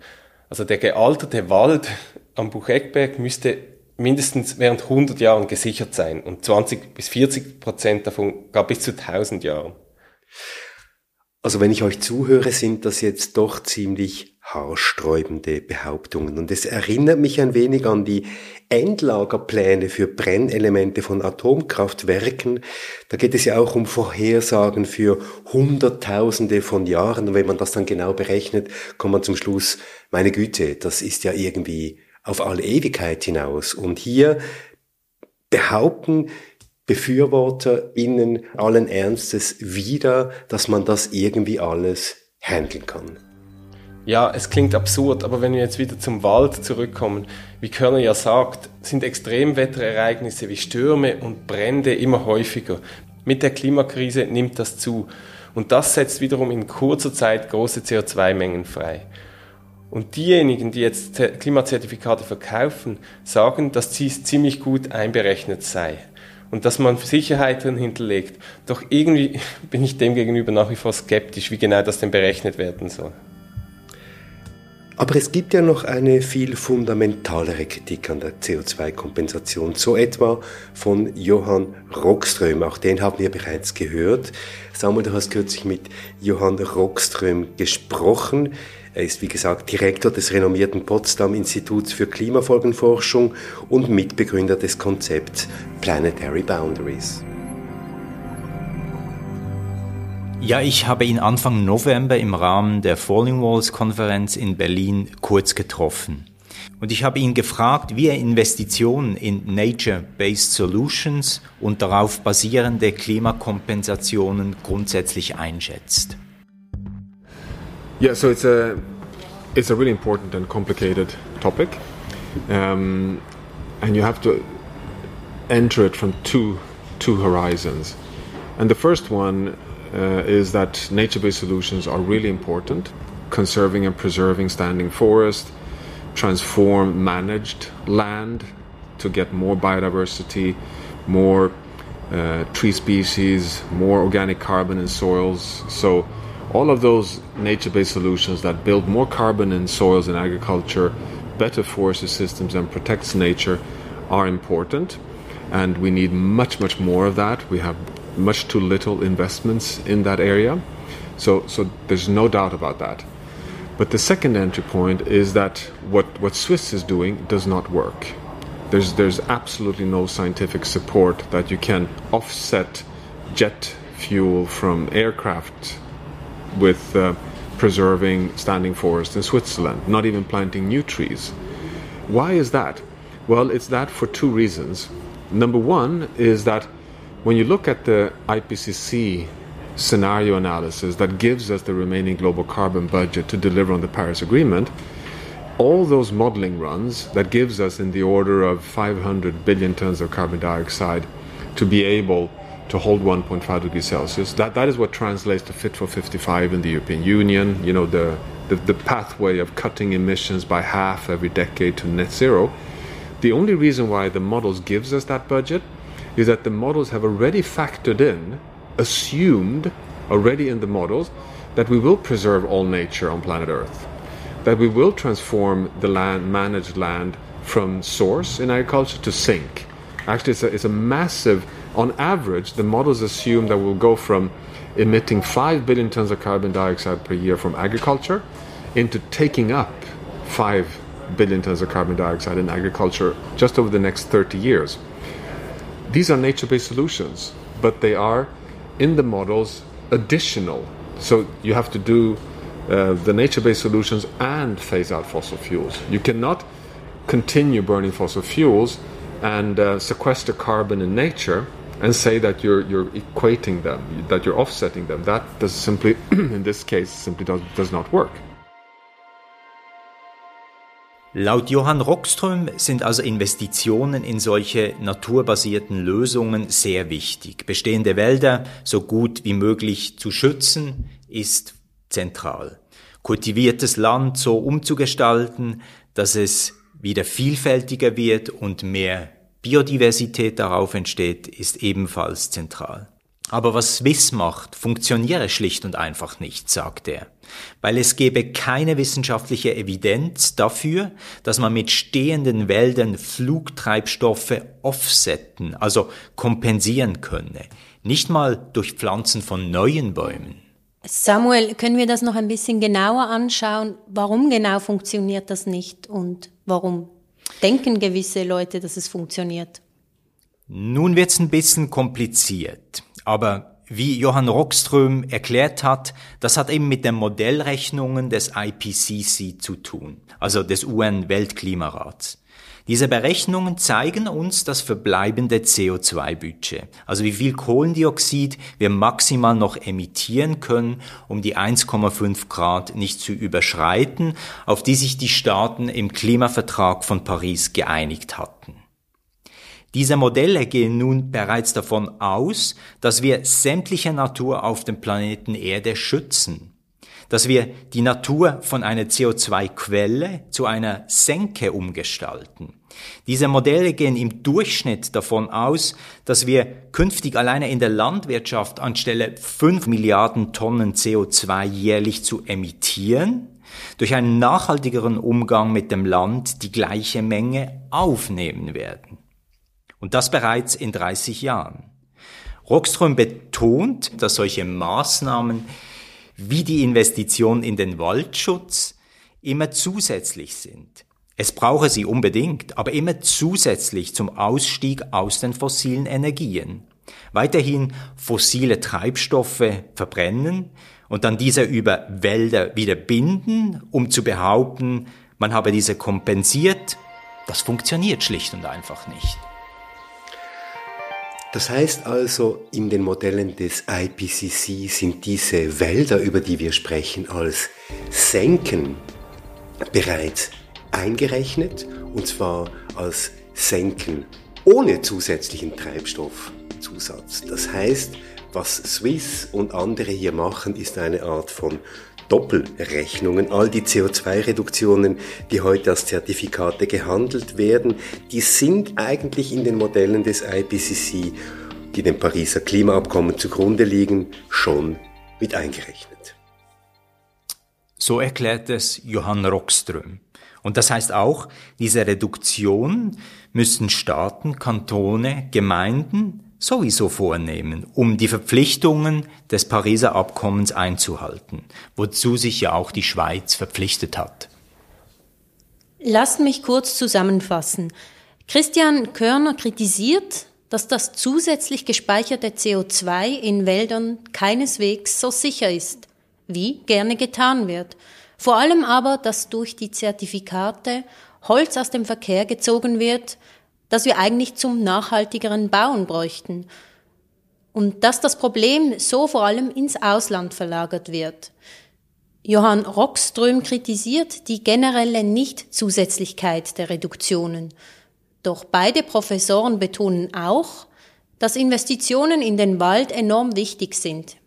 Also der gealterte Wald am Bucheckberg müsste mindestens während 100 Jahren gesichert sein und 20 bis 40 Prozent davon gar bis zu 1000 Jahren. Also wenn ich euch zuhöre, sind das jetzt doch ziemlich haarsträubende Behauptungen. Und es erinnert mich ein wenig an die Endlagerpläne für Brennelemente von Atomkraftwerken. Da geht es ja auch um Vorhersagen für Hunderttausende von Jahren. Und wenn man das dann genau berechnet, kommt man zum Schluss, meine Güte, das ist ja irgendwie auf alle Ewigkeit hinaus. Und hier behaupten BefürworterInnen allen Ernstes wieder, dass man das irgendwie alles handeln kann. Ja, es klingt absurd, aber wenn wir jetzt wieder zum Wald zurückkommen, wie Körner ja sagt, sind Extremwetterereignisse wie Stürme und Brände immer häufiger. Mit der Klimakrise nimmt das zu. Und das setzt wiederum in kurzer Zeit große CO2-Mengen frei. Und diejenigen, die jetzt Klimazertifikate verkaufen, sagen, dass dies ziemlich gut einberechnet sei. und dass man Sicherheit drin hinterlegt. Doch irgendwie bin ich dem gegenüber nach wie vor skeptisch, wie genau das denn berechnet werden soll. Aber es gibt ja noch eine viel fundamentalere Kritik an der CO2-Kompensation, so etwa von Johann Rockström. Auch den haben wir bereits gehört. Samuel, du hast kürzlich mit Johann Rockström gesprochen. Er ist, wie gesagt, Direktor des renommierten Potsdam Instituts für Klimafolgenforschung und Mitbegründer des Konzepts Planetary Boundaries. Ja, ich habe ihn Anfang November im Rahmen der Falling Walls Konferenz in Berlin kurz getroffen. Und ich habe ihn gefragt, wie er Investitionen in Nature-Based Solutions und darauf basierende Klimakompensationen grundsätzlich einschätzt. Yeah, so it's a it's a really important and complicated topic, um, and you have to enter it from two two horizons. And the first one uh, is that nature based solutions are really important, conserving and preserving standing forest, transform managed land to get more biodiversity, more uh, tree species, more organic carbon in soils. So, all of those nature based solutions that build more carbon in soils and agriculture, better forestry systems, and protects nature are important. And we need much, much more of that. We have much too little investments in that area. So, so there's no doubt about that. But the second entry point is that what, what Swiss is doing does not work. There's, there's absolutely no scientific support that you can offset jet fuel from aircraft with uh, preserving standing forest in Switzerland, not even planting new trees. Why is that? Well, it's that for two reasons. Number one is that when you look at the IPCC scenario analysis that gives us the remaining global carbon budget to deliver on the Paris Agreement, all those modeling runs that gives us in the order of 500 billion tons of carbon dioxide to be able to hold 1.5 degrees Celsius. That, that is what translates to Fit for 55 in the European Union, you know, the, the, the pathway of cutting emissions by half every decade to net zero. The only reason why the models gives us that budget is that the models have already factored in, assumed already in the models, that we will preserve all nature on planet Earth, that we will transform the land, managed land from source in agriculture to sink. Actually, it's a, it's a massive, on average, the models assume that we'll go from emitting 5 billion tons of carbon dioxide per year from agriculture into taking up 5 billion tons of carbon dioxide in agriculture just over the next 30 years. These are nature based solutions, but they are in the models additional. So you have to do uh, the nature based solutions and phase out fossil fuels. You cannot continue burning fossil fuels and uh, sequester carbon in nature and say that you're, you're equating them, that you're offsetting them. That does simply, in this case, simply does, does not work. Laut Johann Rockström sind also Investitionen in solche naturbasierten Lösungen sehr wichtig. Bestehende Wälder so gut wie möglich zu schützen ist zentral. Kultiviertes Land so umzugestalten, dass es wieder vielfältiger wird und mehr Biodiversität darauf entsteht, ist ebenfalls zentral. Aber was Swiss macht, funktioniere schlicht und einfach nicht, sagt er, weil es gebe keine wissenschaftliche Evidenz dafür, dass man mit stehenden Wäldern Flugtreibstoffe offsetten, also kompensieren könne, nicht mal durch Pflanzen von neuen Bäumen. Samuel, können wir das noch ein bisschen genauer anschauen? Warum genau funktioniert das nicht und warum denken gewisse Leute, dass es funktioniert? Nun wird's ein bisschen kompliziert. Aber wie Johann Rockström erklärt hat, das hat eben mit den Modellrechnungen des IPCC zu tun, also des UN-Weltklimarats. Diese Berechnungen zeigen uns das verbleibende CO2-Budget, also wie viel Kohlendioxid wir maximal noch emittieren können, um die 1,5 Grad nicht zu überschreiten, auf die sich die Staaten im Klimavertrag von Paris geeinigt hatten. Diese Modelle gehen nun bereits davon aus, dass wir sämtliche Natur auf dem Planeten Erde schützen. Dass wir die Natur von einer CO2-Quelle zu einer Senke umgestalten. Diese Modelle gehen im Durchschnitt davon aus, dass wir künftig alleine in der Landwirtschaft anstelle 5 Milliarden Tonnen CO2 jährlich zu emittieren, durch einen nachhaltigeren Umgang mit dem Land die gleiche Menge aufnehmen werden. Und das bereits in 30 Jahren. Rockström betont, dass solche Maßnahmen wie die Investition in den Waldschutz immer zusätzlich sind. Es brauche sie unbedingt, aber immer zusätzlich zum Ausstieg aus den fossilen Energien. Weiterhin fossile Treibstoffe verbrennen und dann diese über Wälder wieder binden, um zu behaupten, man habe diese kompensiert, das funktioniert schlicht und einfach nicht. Das heißt also, in den Modellen des IPCC sind diese Wälder, über die wir sprechen, als Senken bereits eingerechnet, und zwar als Senken ohne zusätzlichen Treibstoffzusatz. Das heißt, was Swiss und andere hier machen, ist eine Art von Doppelrechnungen. All die CO2-Reduktionen, die heute als Zertifikate gehandelt werden, die sind eigentlich in den Modellen des IPCC, die dem Pariser Klimaabkommen zugrunde liegen, schon mit eingerechnet. So erklärt es Johann Rockström. Und das heißt auch, diese Reduktion müssen Staaten, Kantone, Gemeinden sowieso vornehmen, um die Verpflichtungen des Pariser Abkommens einzuhalten, wozu sich ja auch die Schweiz verpflichtet hat. Lasst mich kurz zusammenfassen. Christian Körner kritisiert, dass das zusätzlich gespeicherte CO2 in Wäldern keineswegs so sicher ist, wie gerne getan wird. Vor allem aber, dass durch die Zertifikate Holz aus dem Verkehr gezogen wird, das wir eigentlich zum nachhaltigeren Bauen bräuchten. Und dass das Problem so vor allem ins Ausland verlagert wird. Johann Rockström kritisiert die generelle Nichtzusätzlichkeit der Reduktionen. Doch beide Professoren betonen auch, dass Investitionen in den Wald enorm wichtig sind.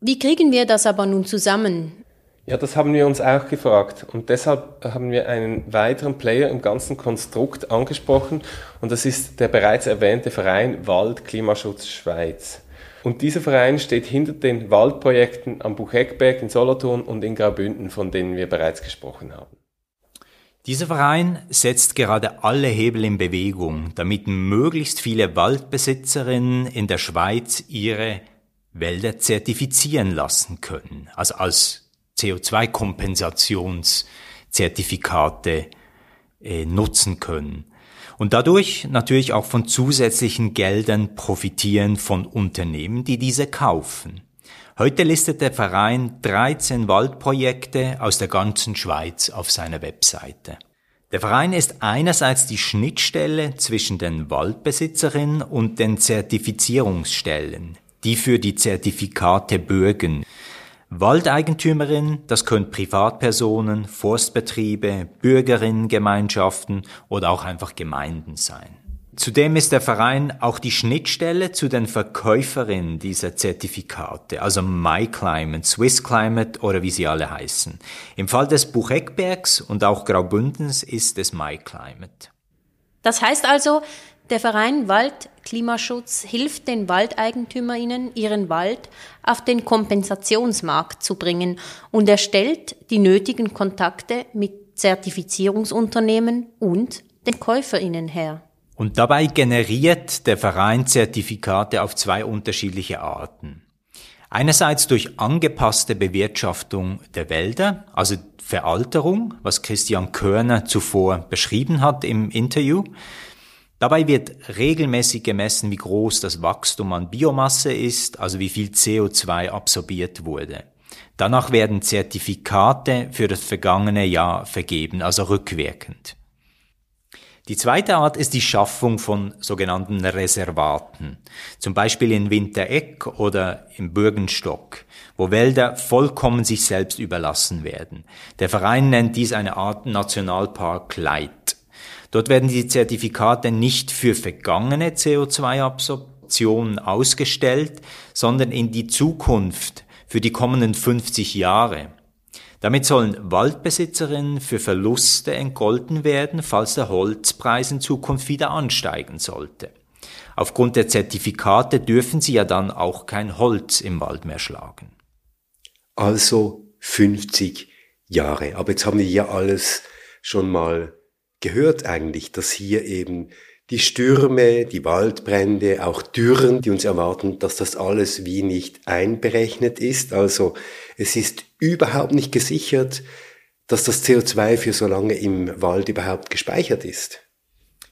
Wie kriegen wir das aber nun zusammen? Ja, das haben wir uns auch gefragt und deshalb haben wir einen weiteren Player im ganzen Konstrukt angesprochen und das ist der bereits erwähnte Verein Wald Klimaschutz Schweiz. Und dieser Verein steht hinter den Waldprojekten am Bucheckberg in Solothurn und in Graubünden, von denen wir bereits gesprochen haben. Dieser Verein setzt gerade alle Hebel in Bewegung, damit möglichst viele Waldbesitzerinnen in der Schweiz ihre Wälder zertifizieren lassen können, also als CO2-Kompensationszertifikate äh, nutzen können. Und dadurch natürlich auch von zusätzlichen Geldern profitieren von Unternehmen, die diese kaufen. Heute listet der Verein 13 Waldprojekte aus der ganzen Schweiz auf seiner Webseite. Der Verein ist einerseits die Schnittstelle zwischen den Waldbesitzerinnen und den Zertifizierungsstellen, die für die Zertifikate bürgen. Waldeigentümerin, das können Privatpersonen, Forstbetriebe, Bürgerinnengemeinschaften oder auch einfach Gemeinden sein. Zudem ist der Verein auch die Schnittstelle zu den Verkäuferinnen dieser Zertifikate, also MyClimate, SwissClimate oder wie sie alle heißen. Im Fall des Bucheckbergs und auch Graubündens ist es MyClimate. Das heißt also, der Verein Waldklimaschutz hilft den WaldeigentümerInnen, ihren Wald auf den Kompensationsmarkt zu bringen und erstellt die nötigen Kontakte mit Zertifizierungsunternehmen und den KäuferInnen her. Und dabei generiert der Verein Zertifikate auf zwei unterschiedliche Arten. Einerseits durch angepasste Bewirtschaftung der Wälder, also Veralterung, was Christian Körner zuvor beschrieben hat im Interview, Dabei wird regelmäßig gemessen, wie groß das Wachstum an Biomasse ist, also wie viel CO2 absorbiert wurde. Danach werden Zertifikate für das vergangene Jahr vergeben, also rückwirkend. Die zweite Art ist die Schaffung von sogenannten Reservaten, zum Beispiel in Wintereck oder im Bürgenstock, wo Wälder vollkommen sich selbst überlassen werden. Der Verein nennt dies eine Art Nationalpark Light. Dort werden die Zertifikate nicht für vergangene CO2-Absorptionen ausgestellt, sondern in die Zukunft für die kommenden 50 Jahre. Damit sollen Waldbesitzerinnen für Verluste entgolten werden, falls der Holzpreis in Zukunft wieder ansteigen sollte. Aufgrund der Zertifikate dürfen sie ja dann auch kein Holz im Wald mehr schlagen. Also 50 Jahre. Aber jetzt haben wir ja alles schon mal gehört eigentlich, dass hier eben die Stürme, die Waldbrände, auch Dürren, die uns erwarten, dass das alles wie nicht einberechnet ist. Also es ist überhaupt nicht gesichert, dass das CO2 für so lange im Wald überhaupt gespeichert ist.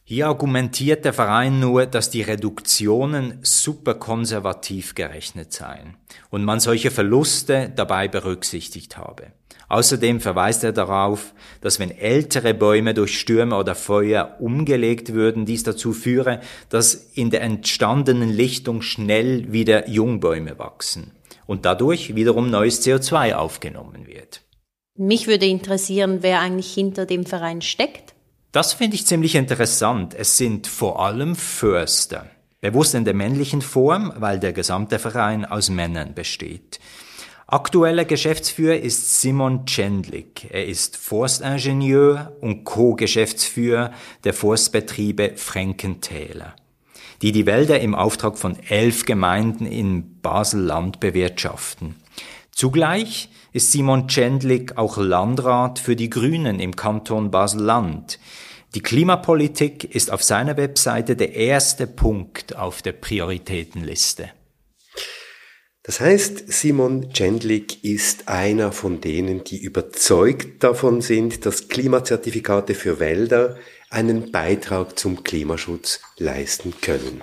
Hier argumentiert der Verein nur, dass die Reduktionen super konservativ gerechnet seien und man solche Verluste dabei berücksichtigt habe. Außerdem verweist er darauf, dass wenn ältere Bäume durch Stürme oder Feuer umgelegt würden, dies dazu führe, dass in der entstandenen Lichtung schnell wieder Jungbäume wachsen und dadurch wiederum neues CO2 aufgenommen wird. Mich würde interessieren, wer eigentlich hinter dem Verein steckt. Das finde ich ziemlich interessant. Es sind vor allem Förster. Bewusst in der männlichen Form, weil der gesamte Verein aus Männern besteht. Aktueller Geschäftsführer ist Simon Cendlik. Er ist Forstingenieur und Co-Geschäftsführer der Forstbetriebe Frankentäler, die die Wälder im Auftrag von elf Gemeinden in Basel-Land bewirtschaften. Zugleich ist Simon Cendlik auch Landrat für die Grünen im Kanton Basel-Land. Die Klimapolitik ist auf seiner Webseite der erste Punkt auf der Prioritätenliste. Das heißt, Simon Cendlik ist einer von denen, die überzeugt davon sind, dass Klimazertifikate für Wälder einen Beitrag zum Klimaschutz leisten können.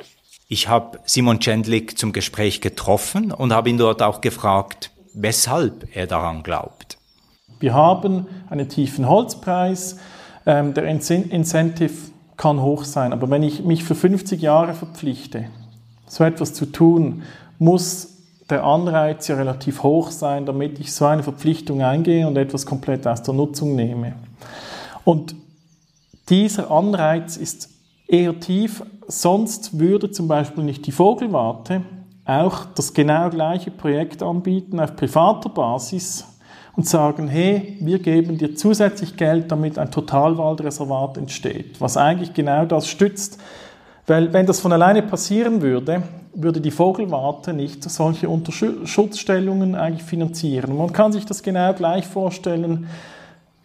Ich habe Simon Cendlik zum Gespräch getroffen und habe ihn dort auch gefragt, weshalb er daran glaubt. Wir haben einen tiefen Holzpreis. Ähm, der Incentive kann hoch sein, aber wenn ich mich für 50 Jahre verpflichte, so etwas zu tun, muss der Anreiz ja relativ hoch sein, damit ich so eine Verpflichtung eingehe und etwas komplett aus der Nutzung nehme. Und dieser Anreiz ist eher tief, sonst würde zum Beispiel nicht die Vogelwarte auch das genau gleiche Projekt anbieten auf privater Basis und sagen, hey, wir geben dir zusätzlich Geld, damit ein Totalwaldreservat entsteht, was eigentlich genau das stützt. Weil wenn das von alleine passieren würde, würde die Vogelwarte nicht solche Unterschutzstellungen eigentlich finanzieren. Man kann sich das genau gleich vorstellen,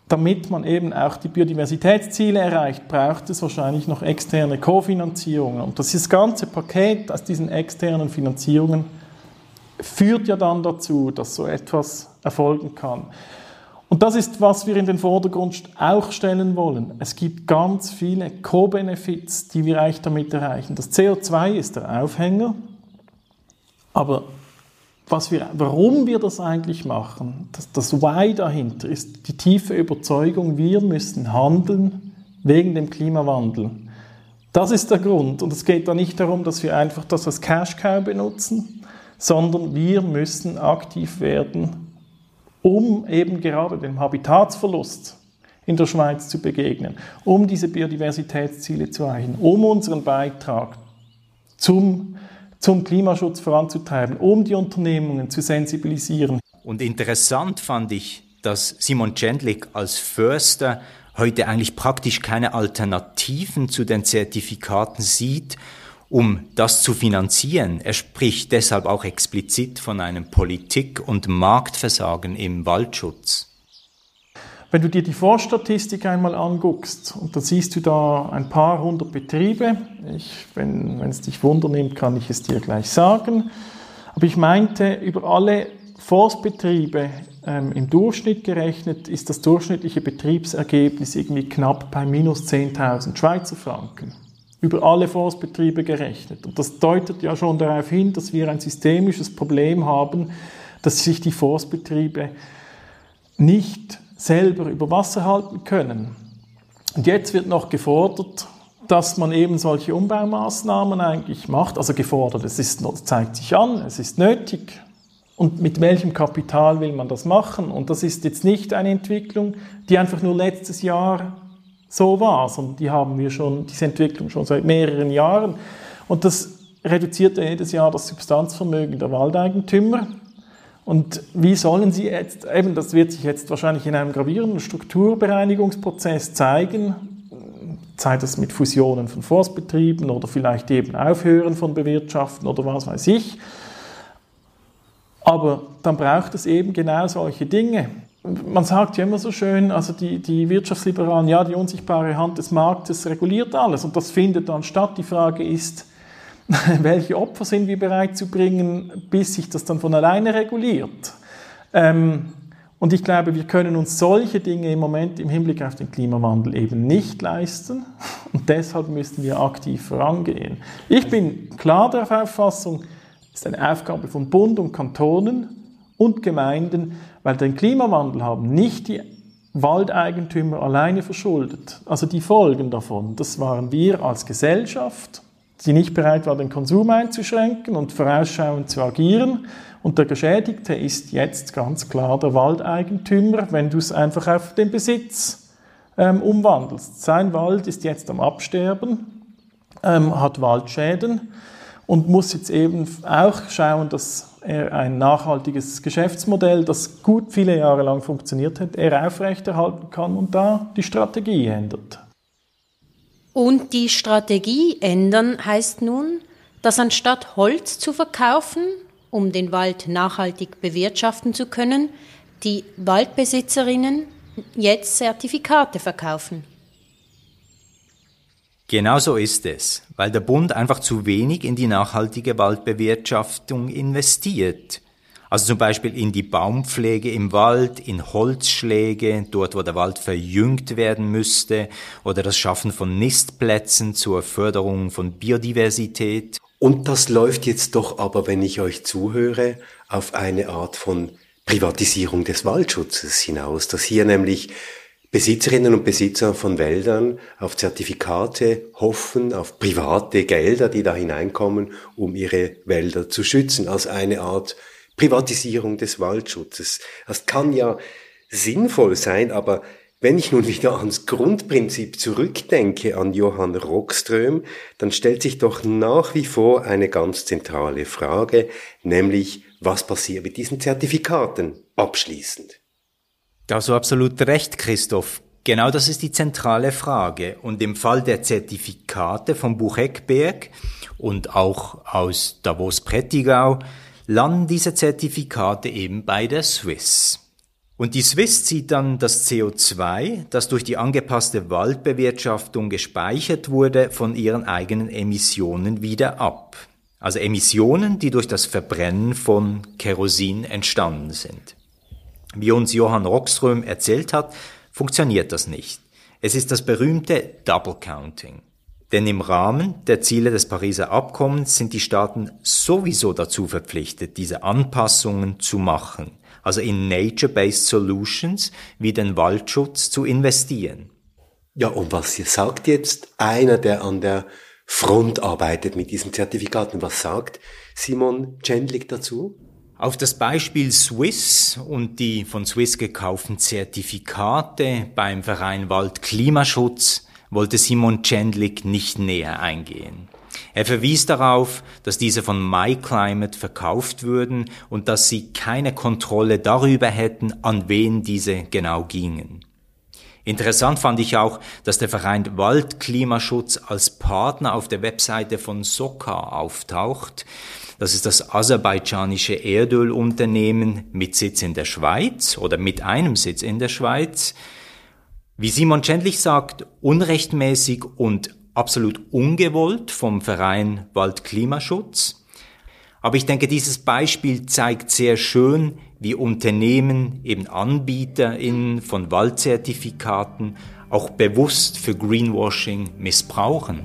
damit man eben auch die Biodiversitätsziele erreicht, braucht es wahrscheinlich noch externe Kofinanzierungen. Und das ganze Paket aus diesen externen Finanzierungen führt ja dann dazu, dass so etwas erfolgen kann. Und das ist, was wir in den Vordergrund auch stellen wollen. Es gibt ganz viele Co-Benefits, die wir eigentlich damit erreichen. Das CO2 ist der Aufhänger, aber was wir, warum wir das eigentlich machen, das, das Why dahinter ist die tiefe Überzeugung, wir müssen handeln wegen dem Klimawandel. Das ist der Grund. Und es geht da nicht darum, dass wir einfach das als Cash Cow benutzen, sondern wir müssen aktiv werden, um eben gerade dem Habitatsverlust in der Schweiz zu begegnen, um diese Biodiversitätsziele zu erreichen, um unseren Beitrag zum, zum Klimaschutz voranzutreiben, um die Unternehmungen zu sensibilisieren. Und interessant fand ich, dass Simon Cendlik als Förster heute eigentlich praktisch keine Alternativen zu den Zertifikaten sieht, um das zu finanzieren. Er spricht deshalb auch explizit von einem Politik- und Marktversagen im Waldschutz. Wenn du dir die Vorstatistik einmal anguckst, und da siehst du da ein paar hundert Betriebe, ich, wenn, wenn es dich wundernimmt, kann ich es dir gleich sagen, aber ich meinte, über alle Forstbetriebe ähm, im Durchschnitt gerechnet ist das durchschnittliche Betriebsergebnis irgendwie knapp bei minus 10.000 Schweizer Franken über alle Forstbetriebe gerechnet. Und das deutet ja schon darauf hin, dass wir ein systemisches Problem haben, dass sich die Forstbetriebe nicht selber über Wasser halten können. Und jetzt wird noch gefordert, dass man eben solche Umbaumaßnahmen eigentlich macht. Also gefordert, es ist, zeigt sich an, es ist nötig. Und mit welchem Kapital will man das machen? Und das ist jetzt nicht eine Entwicklung, die einfach nur letztes Jahr so war, sondern die haben wir schon, diese Entwicklung schon seit mehreren Jahren. Und das reduziert jedes Jahr das Substanzvermögen der Waldeigentümer. Und wie sollen sie jetzt, eben das wird sich jetzt wahrscheinlich in einem gravierenden Strukturbereinigungsprozess zeigen, sei das mit Fusionen von Forstbetrieben oder vielleicht eben Aufhören von Bewirtschaften oder was weiß ich. Aber dann braucht es eben genau solche Dinge. Man sagt ja immer so schön, also die, die Wirtschaftsliberalen, ja, die unsichtbare Hand des Marktes reguliert alles und das findet dann statt. Die Frage ist, welche Opfer sind wir bereit zu bringen, bis sich das dann von alleine reguliert. Ähm, und ich glaube, wir können uns solche Dinge im Moment im Hinblick auf den Klimawandel eben nicht leisten. Und deshalb müssen wir aktiv vorangehen. Ich bin klar der Auffassung, es ist eine Aufgabe von Bund und Kantonen und Gemeinden, weil den Klimawandel haben nicht die Waldeigentümer alleine verschuldet. Also die Folgen davon, das waren wir als Gesellschaft, die nicht bereit war, den Konsum einzuschränken und vorausschauend zu agieren. Und der Geschädigte ist jetzt ganz klar der Waldeigentümer, wenn du es einfach auf den Besitz ähm, umwandelst. Sein Wald ist jetzt am Absterben, ähm, hat Waldschäden und muss jetzt eben auch schauen, dass ein nachhaltiges Geschäftsmodell, das gut viele Jahre lang funktioniert hat, er aufrechterhalten kann und da die Strategie ändert. Und die Strategie ändern heißt nun, dass anstatt Holz zu verkaufen, um den Wald nachhaltig bewirtschaften zu können, die Waldbesitzerinnen jetzt Zertifikate verkaufen. Genau so ist es, weil der Bund einfach zu wenig in die nachhaltige Waldbewirtschaftung investiert. Also zum Beispiel in die Baumpflege im Wald, in Holzschläge, dort wo der Wald verjüngt werden müsste, oder das Schaffen von Nistplätzen zur Förderung von Biodiversität. Und das läuft jetzt doch aber, wenn ich euch zuhöre, auf eine Art von Privatisierung des Waldschutzes hinaus, dass hier nämlich Besitzerinnen und Besitzer von Wäldern auf Zertifikate hoffen, auf private Gelder, die da hineinkommen, um ihre Wälder zu schützen, als eine Art Privatisierung des Waldschutzes. Das kann ja sinnvoll sein, aber wenn ich nun wieder ans Grundprinzip zurückdenke, an Johann Rockström, dann stellt sich doch nach wie vor eine ganz zentrale Frage, nämlich was passiert mit diesen Zertifikaten abschließend? Da hast du absolut recht, Christoph. Genau das ist die zentrale Frage. Und im Fall der Zertifikate vom Bucheckberg und auch aus Davos-Prättigau landen diese Zertifikate eben bei der Swiss. Und die Swiss zieht dann das CO2, das durch die angepasste Waldbewirtschaftung gespeichert wurde, von ihren eigenen Emissionen wieder ab. Also Emissionen, die durch das Verbrennen von Kerosin entstanden sind. Wie uns Johann Rockström erzählt hat, funktioniert das nicht. Es ist das berühmte Double Counting. Denn im Rahmen der Ziele des Pariser Abkommens sind die Staaten sowieso dazu verpflichtet, diese Anpassungen zu machen, also in Nature-Based Solutions wie den Waldschutz zu investieren. Ja, und was sagt jetzt einer, der an der Front arbeitet mit diesen Zertifikaten? Was sagt Simon Chandlik dazu? Auf das Beispiel Swiss und die von Swiss gekauften Zertifikate beim Verein Wald Klimaschutz wollte Simon Chandlik nicht näher eingehen. Er verwies darauf, dass diese von MyClimate verkauft würden und dass sie keine Kontrolle darüber hätten, an wen diese genau gingen. Interessant fand ich auch, dass der Verein Waldklimaschutz als Partner auf der Webseite von Soka auftaucht. Das ist das aserbaidschanische Erdölunternehmen mit Sitz in der Schweiz oder mit einem Sitz in der Schweiz, wie Simon Schändlich sagt, unrechtmäßig und absolut ungewollt vom Verein Waldklimaschutz. Aber ich denke, dieses Beispiel zeigt sehr schön, wie Unternehmen, eben AnbieterInnen von Waldzertifikaten auch bewusst für Greenwashing missbrauchen.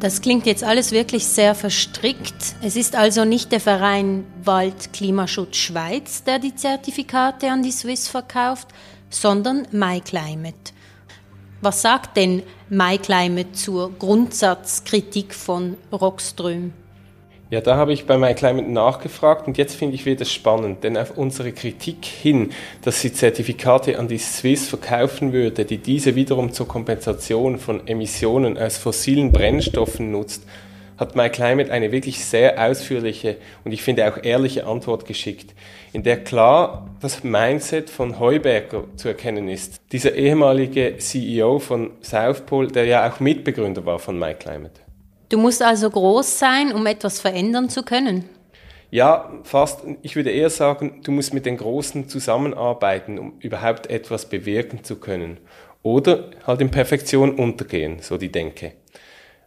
Das klingt jetzt alles wirklich sehr verstrickt. Es ist also nicht der Verein Wald Klimaschutz Schweiz, der die Zertifikate an die Swiss verkauft, sondern MyClimate. Was sagt denn MyClimate zur Grundsatzkritik von Rockström? Ja, da habe ich bei MyClimate nachgefragt und jetzt finde ich wieder spannend, denn auf unsere Kritik hin, dass sie Zertifikate an die Swiss verkaufen würde, die diese wiederum zur Kompensation von Emissionen aus fossilen Brennstoffen nutzt, hat MyClimate eine wirklich sehr ausführliche und ich finde auch ehrliche Antwort geschickt, in der klar das Mindset von Heuberger zu erkennen ist. Dieser ehemalige CEO von South Pole, der ja auch Mitbegründer war von MyClimate. Du musst also groß sein, um etwas verändern zu können. Ja, fast. Ich würde eher sagen, du musst mit den Großen zusammenarbeiten, um überhaupt etwas bewirken zu können. Oder halt in Perfektion untergehen, so die Denke.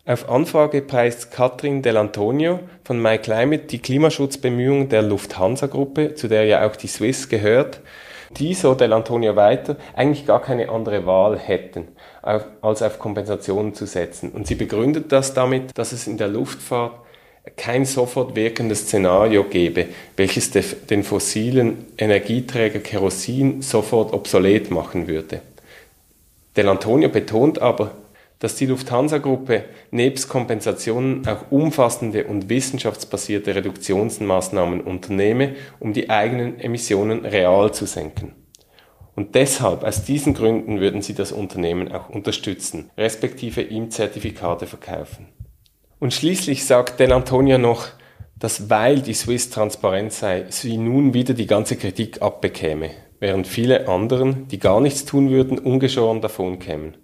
Auf Anfrage preist Katrin Dell'Antonio von MyClimate die Klimaschutzbemühungen der Lufthansa-Gruppe, zu der ja auch die Swiss gehört, die, so Dell'Antonio weiter, eigentlich gar keine andere Wahl hätten, als auf Kompensationen zu setzen. Und sie begründet das damit, dass es in der Luftfahrt kein sofort wirkendes Szenario gebe, welches den fossilen Energieträger Kerosin sofort obsolet machen würde. Del Antonio betont aber, dass die Lufthansa-Gruppe nebst Kompensationen auch umfassende und wissenschaftsbasierte Reduktionsmaßnahmen unternehme, um die eigenen Emissionen real zu senken. Und deshalb, aus diesen Gründen würden sie das Unternehmen auch unterstützen, respektive ihm Zertifikate verkaufen. Und schließlich sagt Del Antonio noch, dass weil die Swiss transparent sei, sie nun wieder die ganze Kritik abbekäme, während viele anderen, die gar nichts tun würden, ungeschoren davon kämen.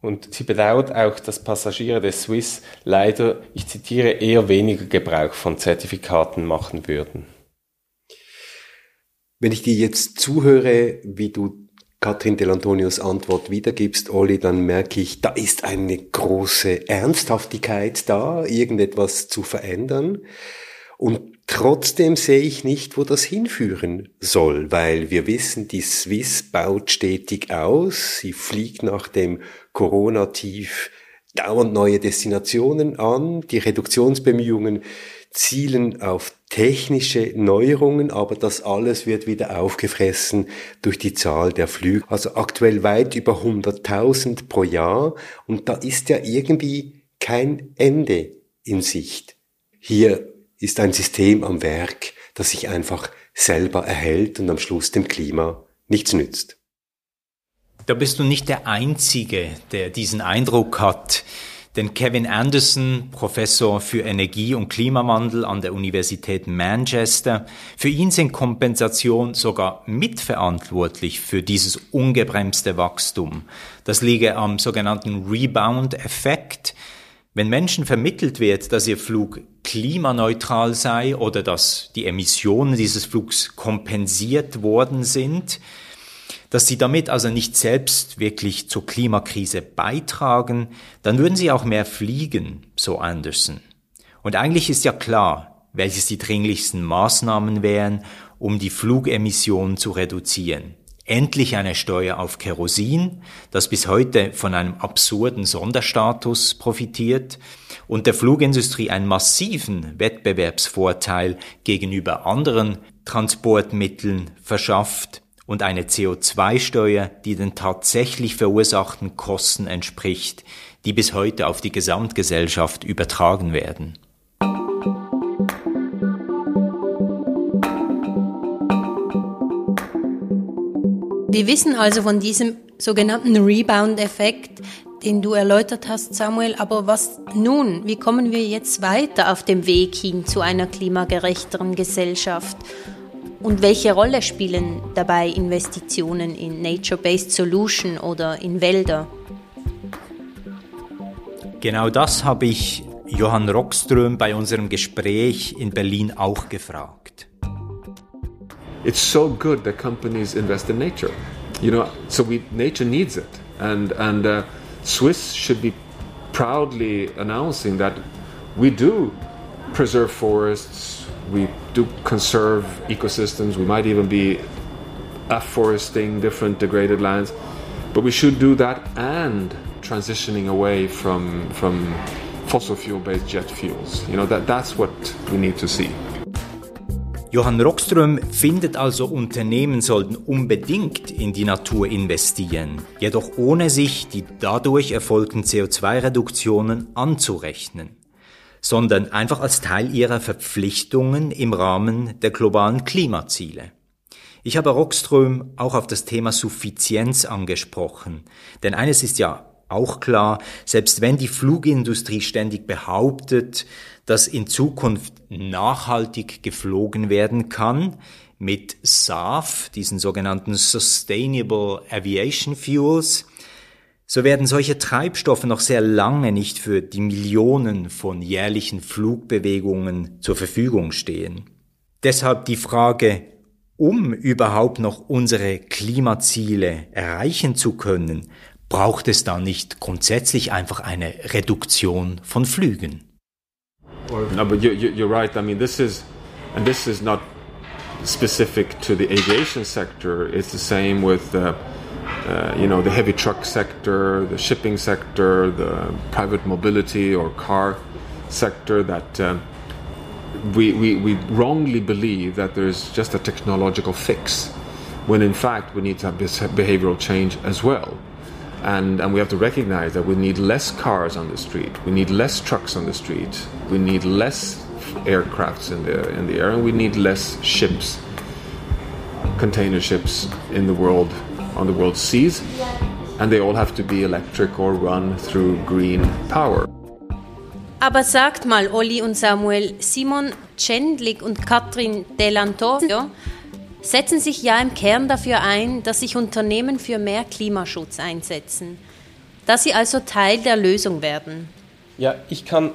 Und sie bedauert auch, dass Passagiere des Swiss leider, ich zitiere, eher weniger Gebrauch von Zertifikaten machen würden. Wenn ich dir jetzt zuhöre, wie du Katrin Delantonios Antwort wiedergibst, Olli, dann merke ich, da ist eine große Ernsthaftigkeit da, irgendetwas zu verändern. Und trotzdem sehe ich nicht, wo das hinführen soll, weil wir wissen, die Swiss baut stetig aus, sie fliegt nach dem Corona-Tief dauernd neue Destinationen an, die Reduktionsbemühungen zielen auf technische Neuerungen, aber das alles wird wieder aufgefressen durch die Zahl der Flüge. Also aktuell weit über 100.000 pro Jahr und da ist ja irgendwie kein Ende in Sicht. Hier ist ein System am Werk, das sich einfach selber erhält und am Schluss dem Klima nichts nützt. Da bist du nicht der Einzige, der diesen Eindruck hat. Denn Kevin Anderson, Professor für Energie- und Klimawandel an der Universität Manchester, für ihn sind Kompensation sogar mitverantwortlich für dieses ungebremste Wachstum. Das liege am sogenannten Rebound-Effekt. Wenn Menschen vermittelt wird, dass ihr Flug klimaneutral sei oder dass die Emissionen dieses Flugs kompensiert worden sind, dass sie damit also nicht selbst wirklich zur Klimakrise beitragen, dann würden sie auch mehr fliegen, so Anderson. Und eigentlich ist ja klar, welches die dringlichsten Maßnahmen wären, um die Flugemissionen zu reduzieren. Endlich eine Steuer auf Kerosin, das bis heute von einem absurden Sonderstatus profitiert und der Flugindustrie einen massiven Wettbewerbsvorteil gegenüber anderen Transportmitteln verschafft und eine CO2-Steuer, die den tatsächlich verursachten Kosten entspricht, die bis heute auf die Gesamtgesellschaft übertragen werden. Wir wissen also von diesem sogenannten Rebound-Effekt, den du erläutert hast, Samuel. Aber was nun? Wie kommen wir jetzt weiter auf dem Weg hin zu einer klimagerechteren Gesellschaft? Und welche Rolle spielen dabei Investitionen in Nature-Based Solution oder in Wälder? Genau das habe ich Johann Rockström bei unserem Gespräch in Berlin auch gefragt. It's so good that companies invest in nature. You know, so we, nature needs it. And, and uh, Swiss should be proudly announcing that we do preserve forests, we do conserve ecosystems, we might even be afforesting different degraded lands, but we should do that and transitioning away from, from fossil fuel based jet fuels. You know, that, that's what we need to see. Johann Rockström findet also, Unternehmen sollten unbedingt in die Natur investieren, jedoch ohne sich die dadurch erfolgten CO2-Reduktionen anzurechnen sondern einfach als Teil ihrer Verpflichtungen im Rahmen der globalen Klimaziele. Ich habe Rockström auch auf das Thema Suffizienz angesprochen, denn eines ist ja auch klar, selbst wenn die Flugindustrie ständig behauptet, dass in Zukunft nachhaltig geflogen werden kann, mit SAF, diesen sogenannten Sustainable Aviation Fuels, so werden solche Treibstoffe noch sehr lange nicht für die Millionen von jährlichen Flugbewegungen zur Verfügung stehen. Deshalb die Frage, um überhaupt noch unsere Klimaziele erreichen zu können, braucht es da nicht grundsätzlich einfach eine Reduktion von Flügen? No, but you, you, you're right. I mean, this is, and this is not specific to the aviation sector. It's the same with, uh, uh, you know, the heavy truck sector, the shipping sector, the private mobility or car sector. That um, we, we we wrongly believe that there's just a technological fix, when in fact we need to have this behavioral change as well. And, and we have to recognize that we need less cars on the street, we need less trucks on the street, we need less aircrafts in the in the air, and we need less ships, container ships in the world on the world seas, and they all have to be electric or run through green power. Aber sagt mal, Olli und Samuel, Simon Cendlik und Katrin Delantorio setzen sich ja im Kern dafür ein, dass sich Unternehmen für mehr Klimaschutz einsetzen, dass sie also Teil der Lösung werden. Ja, ich kann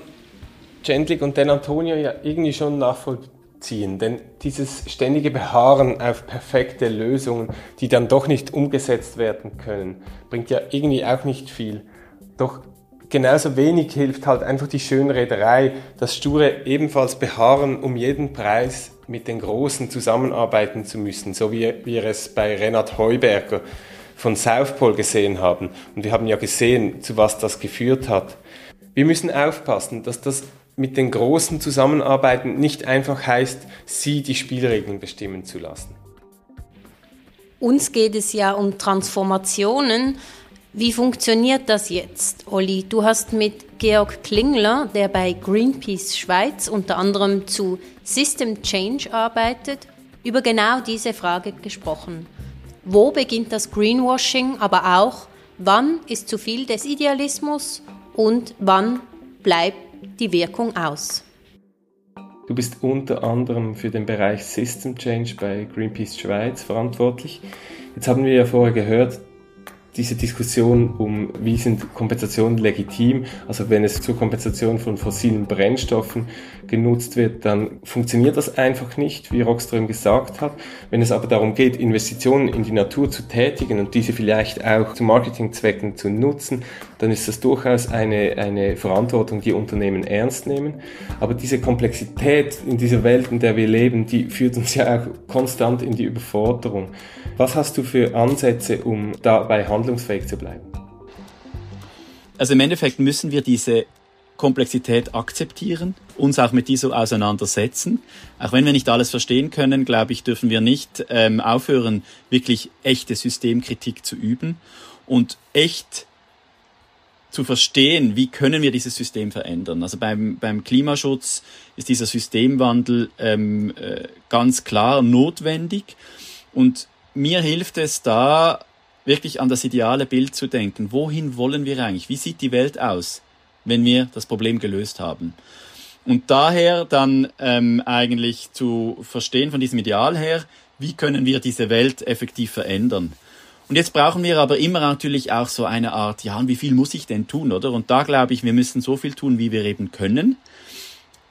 Gentlik und Den Antonio ja irgendwie schon nachvollziehen, denn dieses ständige Beharren auf perfekte Lösungen, die dann doch nicht umgesetzt werden können, bringt ja irgendwie auch nicht viel. Doch genauso wenig hilft halt einfach die Schönrederei, das sture ebenfalls Beharren um jeden Preis mit den Großen zusammenarbeiten zu müssen, so wie wir es bei Renat Heuberger von Southpol gesehen haben. Und wir haben ja gesehen, zu was das geführt hat. Wir müssen aufpassen, dass das mit den Großen zusammenarbeiten nicht einfach heißt, sie die Spielregeln bestimmen zu lassen. Uns geht es ja um Transformationen. Wie funktioniert das jetzt, Olli? Du hast mit Georg Klingler, der bei Greenpeace Schweiz unter anderem zu System Change arbeitet, über genau diese Frage gesprochen. Wo beginnt das Greenwashing, aber auch, wann ist zu viel des Idealismus und wann bleibt die Wirkung aus. Du bist unter anderem für den Bereich System Change bei Greenpeace Schweiz verantwortlich. Jetzt haben wir ja vorher gehört, diese Diskussion um, wie sind Kompensationen legitim, also wenn es zur Kompensation von fossilen Brennstoffen genutzt wird, dann funktioniert das einfach nicht, wie Rockström gesagt hat. Wenn es aber darum geht, Investitionen in die Natur zu tätigen und diese vielleicht auch zu Marketingzwecken zu nutzen, dann ist das durchaus eine, eine Verantwortung, die Unternehmen ernst nehmen. Aber diese Komplexität in dieser Welt, in der wir leben, die führt uns ja auch konstant in die Überforderung. Was hast du für Ansätze, um dabei handlungsfähig zu bleiben? Also im Endeffekt müssen wir diese Komplexität akzeptieren, uns auch mit dieser auseinandersetzen. Auch wenn wir nicht alles verstehen können, glaube ich, dürfen wir nicht ähm, aufhören, wirklich echte Systemkritik zu üben und echt zu verstehen, wie können wir dieses System verändern. Also beim, beim Klimaschutz ist dieser Systemwandel ähm, äh, ganz klar notwendig und mir hilft es da, wirklich an das ideale Bild zu denken. Wohin wollen wir eigentlich? Wie sieht die Welt aus, wenn wir das Problem gelöst haben? Und daher dann ähm, eigentlich zu verstehen von diesem Ideal her, wie können wir diese Welt effektiv verändern? Und jetzt brauchen wir aber immer natürlich auch so eine Art, ja, und wie viel muss ich denn tun, oder? Und da glaube ich, wir müssen so viel tun, wie wir eben können.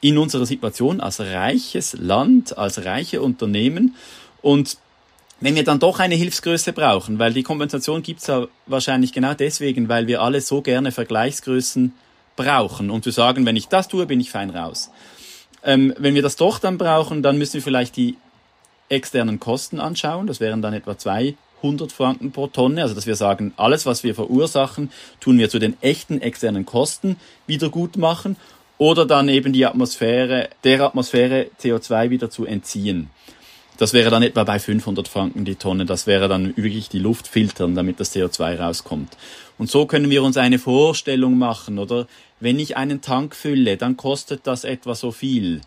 In unserer Situation als reiches Land, als reiche Unternehmen. Und wenn wir dann doch eine Hilfsgröße brauchen, weil die Kompensation gibt's ja wahrscheinlich genau deswegen, weil wir alle so gerne Vergleichsgrößen brauchen und zu sagen, wenn ich das tue, bin ich fein raus. Ähm, wenn wir das doch dann brauchen, dann müssen wir vielleicht die externen Kosten anschauen. Das wären dann etwa 200 Franken pro Tonne. Also dass wir sagen, alles, was wir verursachen, tun wir zu den echten externen Kosten wieder gut machen oder dann eben die Atmosphäre, der Atmosphäre CO2 wieder zu entziehen. Das wäre dann etwa bei 500 Franken die Tonne. Das wäre dann wirklich die Luft filtern, damit das CO2 rauskommt. Und so können wir uns eine Vorstellung machen, oder? Wenn ich einen Tank fülle, dann kostet das etwa so viel.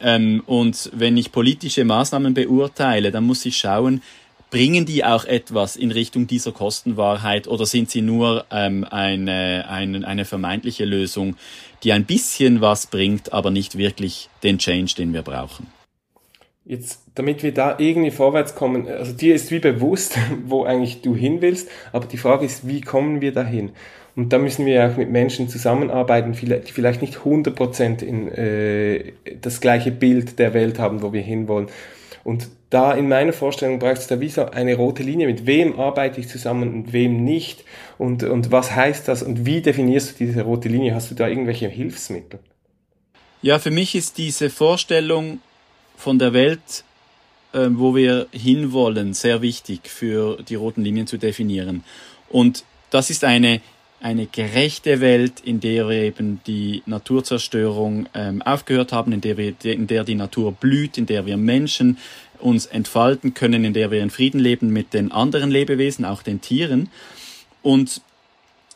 Ähm, und wenn ich politische Maßnahmen beurteile, dann muss ich schauen, bringen die auch etwas in Richtung dieser Kostenwahrheit oder sind sie nur ähm, eine, eine, eine vermeintliche Lösung, die ein bisschen was bringt, aber nicht wirklich den Change, den wir brauchen? Jetzt, damit wir da irgendwie vorwärts kommen, also dir ist wie bewusst, wo eigentlich du hin willst, aber die Frage ist, wie kommen wir dahin? Und da müssen wir auch mit Menschen zusammenarbeiten, die vielleicht nicht 100% in äh, das gleiche Bild der Welt haben, wo wir hinwollen. Und da in meiner Vorstellung braucht es da wie so eine rote Linie, mit wem arbeite ich zusammen und wem nicht und, und was heißt das und wie definierst du diese rote Linie? Hast du da irgendwelche Hilfsmittel? Ja, für mich ist diese Vorstellung von der Welt, äh, wo wir hinwollen, sehr wichtig für die roten Linien zu definieren. Und das ist eine eine gerechte Welt, in der wir eben die Naturzerstörung ähm, aufgehört haben, in der, wir, in der die Natur blüht, in der wir Menschen uns entfalten können, in der wir in Frieden leben mit den anderen Lebewesen, auch den Tieren. Und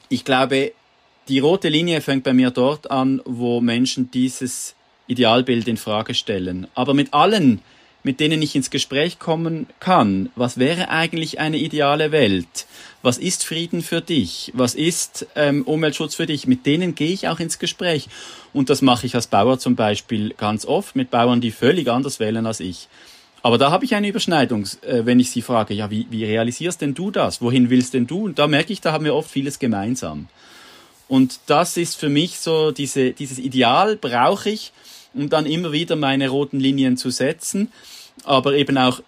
ich glaube, die rote Linie fängt bei mir dort an, wo Menschen dieses Idealbild in Frage stellen. Aber mit allen mit denen ich ins Gespräch kommen kann. Was wäre eigentlich eine ideale Welt? Was ist Frieden für dich? Was ist ähm, Umweltschutz für dich? Mit denen gehe ich auch ins Gespräch. Und das mache ich als Bauer zum Beispiel ganz oft mit Bauern, die völlig anders wählen als ich. Aber da habe ich eine Überschneidung, äh, wenn ich sie frage, ja, wie, wie realisierst denn du das? Wohin willst denn du? Und da merke ich, da haben wir oft vieles gemeinsam. Und das ist für mich so, diese, dieses Ideal brauche ich, um dann immer wieder meine roten Linien zu setzen, aber eben auch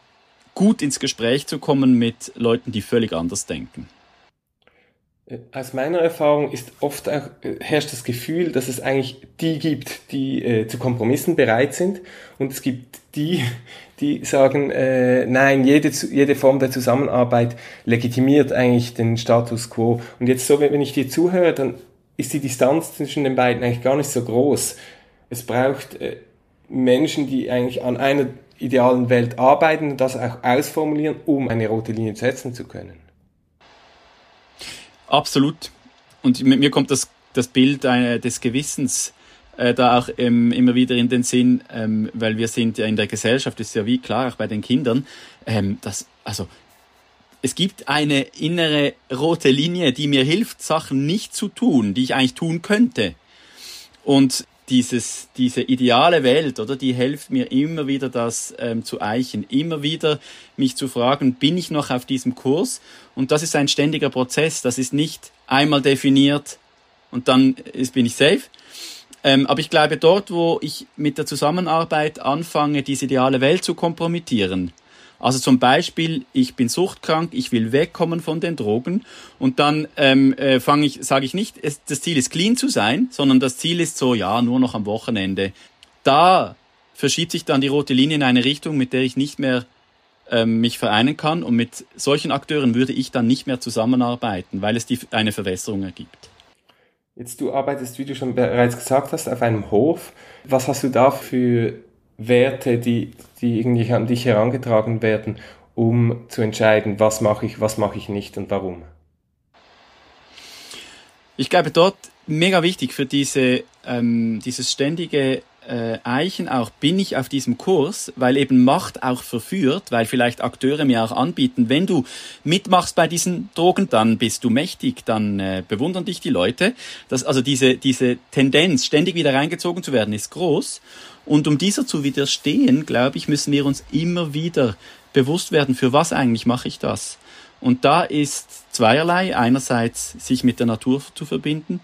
gut ins Gespräch zu kommen mit Leuten, die völlig anders denken. Äh, aus meiner Erfahrung ist oft auch, äh, herrscht das Gefühl, dass es eigentlich die gibt, die äh, zu Kompromissen bereit sind und es gibt die, die sagen, äh, nein, jede, jede Form der Zusammenarbeit legitimiert eigentlich den Status quo. Und jetzt so, wenn ich dir zuhöre, dann ist die Distanz zwischen den beiden eigentlich gar nicht so groß es braucht äh, Menschen, die eigentlich an einer idealen Welt arbeiten und das auch ausformulieren, um eine rote Linie setzen zu können. Absolut. Und mit mir kommt das, das Bild äh, des Gewissens äh, da auch ähm, immer wieder in den Sinn, ähm, weil wir sind ja in der Gesellschaft, ist ja wie klar, auch bei den Kindern, ähm, dass, also, es gibt eine innere rote Linie, die mir hilft, Sachen nicht zu tun, die ich eigentlich tun könnte. Und dieses, diese ideale Welt, oder, die hilft mir immer wieder, das ähm, zu eichen, immer wieder mich zu fragen, bin ich noch auf diesem Kurs? Und das ist ein ständiger Prozess. Das ist nicht einmal definiert und dann ist, bin ich safe. Ähm, aber ich glaube, dort, wo ich mit der Zusammenarbeit anfange, diese ideale Welt zu kompromittieren, also zum Beispiel, ich bin suchtkrank, ich will wegkommen von den Drogen und dann ähm, äh, fange ich, sage ich nicht, es, das Ziel ist clean zu sein, sondern das Ziel ist so, ja, nur noch am Wochenende. Da verschiebt sich dann die rote Linie in eine Richtung, mit der ich nicht mehr ähm, mich vereinen kann und mit solchen Akteuren würde ich dann nicht mehr zusammenarbeiten, weil es die, eine Verwässerung ergibt. Jetzt du arbeitest, wie du schon bereits gesagt hast, auf einem Hof. Was hast du da für Werte, die, die irgendwie an dich herangetragen werden, um zu entscheiden, was mache ich, was mache ich nicht und warum? Ich glaube, dort mega wichtig für diese, ähm, dieses ständige äh, Eichen auch, bin ich auf diesem Kurs, weil eben Macht auch verführt, weil vielleicht Akteure mir auch anbieten, wenn du mitmachst bei diesen Drogen, dann bist du mächtig, dann äh, bewundern dich die Leute. Das, also diese, diese Tendenz, ständig wieder reingezogen zu werden, ist groß. Und um dieser zu widerstehen, glaube ich, müssen wir uns immer wieder bewusst werden, für was eigentlich mache ich das. Und da ist zweierlei. Einerseits sich mit der Natur zu verbinden.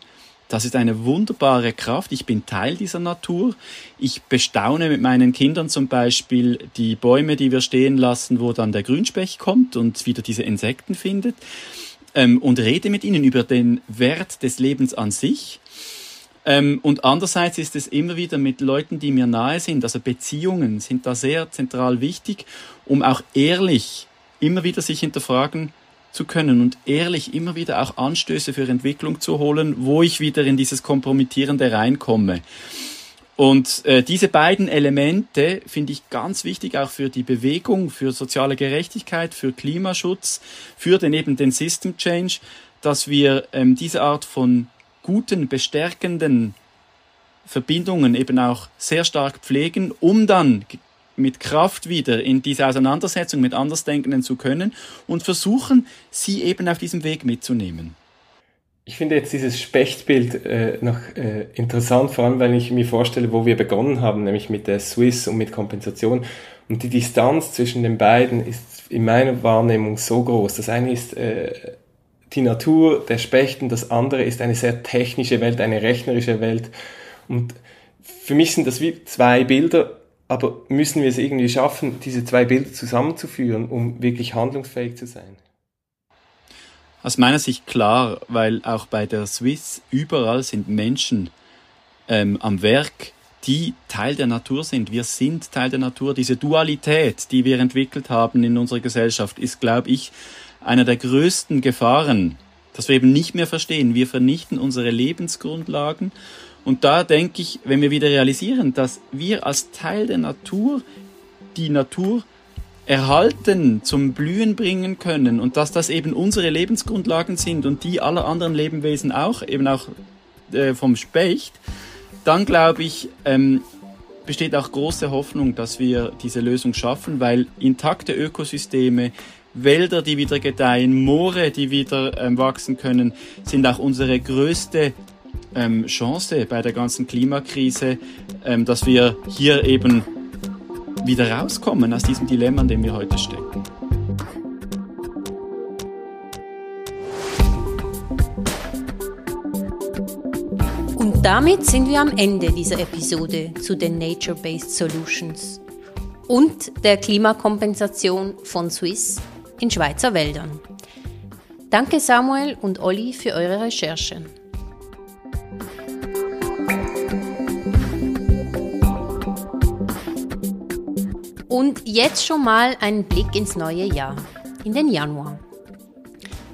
Das ist eine wunderbare Kraft. Ich bin Teil dieser Natur. Ich bestaune mit meinen Kindern zum Beispiel die Bäume, die wir stehen lassen, wo dann der Grünspecht kommt und wieder diese Insekten findet. Ähm, und rede mit ihnen über den Wert des Lebens an sich ähm, und andererseits ist es immer wieder mit Leuten, die mir nahe sind, also Beziehungen sind da sehr zentral wichtig, um auch ehrlich immer wieder sich hinterfragen zu können und ehrlich immer wieder auch Anstöße für Entwicklung zu holen, wo ich wieder in dieses Kompromittierende reinkomme. Und äh, diese beiden Elemente finde ich ganz wichtig auch für die Bewegung, für soziale Gerechtigkeit, für Klimaschutz, für den eben den System Change, dass wir ähm, diese Art von guten, bestärkenden Verbindungen eben auch sehr stark pflegen, um dann mit Kraft wieder in diese Auseinandersetzung mit Andersdenkenden zu können und versuchen, sie eben auf diesem Weg mitzunehmen. Ich finde jetzt dieses Spechtbild äh, noch äh, interessant, vor allem weil ich mir vorstelle, wo wir begonnen haben, nämlich mit der Swiss und mit Kompensation. Und die Distanz zwischen den beiden ist in meiner Wahrnehmung so groß. Das eine ist äh, die Natur der Spechten, das andere ist eine sehr technische Welt, eine rechnerische Welt. Und für mich sind das wie zwei Bilder, aber müssen wir es irgendwie schaffen, diese zwei Bilder zusammenzuführen, um wirklich handlungsfähig zu sein? Aus meiner Sicht klar, weil auch bei der Swiss überall sind Menschen ähm, am Werk, die Teil der Natur sind. Wir sind Teil der Natur. Diese Dualität, die wir entwickelt haben in unserer Gesellschaft, ist, glaube ich, einer der größten Gefahren, dass wir eben nicht mehr verstehen. Wir vernichten unsere Lebensgrundlagen. Und da denke ich, wenn wir wieder realisieren, dass wir als Teil der Natur die Natur erhalten, zum Blühen bringen können und dass das eben unsere Lebensgrundlagen sind und die aller anderen Lebewesen auch, eben auch äh, vom Specht, dann glaube ich, ähm, besteht auch große Hoffnung, dass wir diese Lösung schaffen, weil intakte Ökosysteme, Wälder, die wieder gedeihen, Moore, die wieder ähm, wachsen können, sind auch unsere größte ähm, Chance bei der ganzen Klimakrise, ähm, dass wir hier eben wieder rauskommen aus diesem Dilemma, in dem wir heute stecken. Und damit sind wir am Ende dieser Episode zu den Nature-Based Solutions und der Klimakompensation von Swiss in Schweizer Wäldern. Danke Samuel und Olli für eure Recherchen. Und jetzt schon mal ein Blick ins neue Jahr, in den Januar.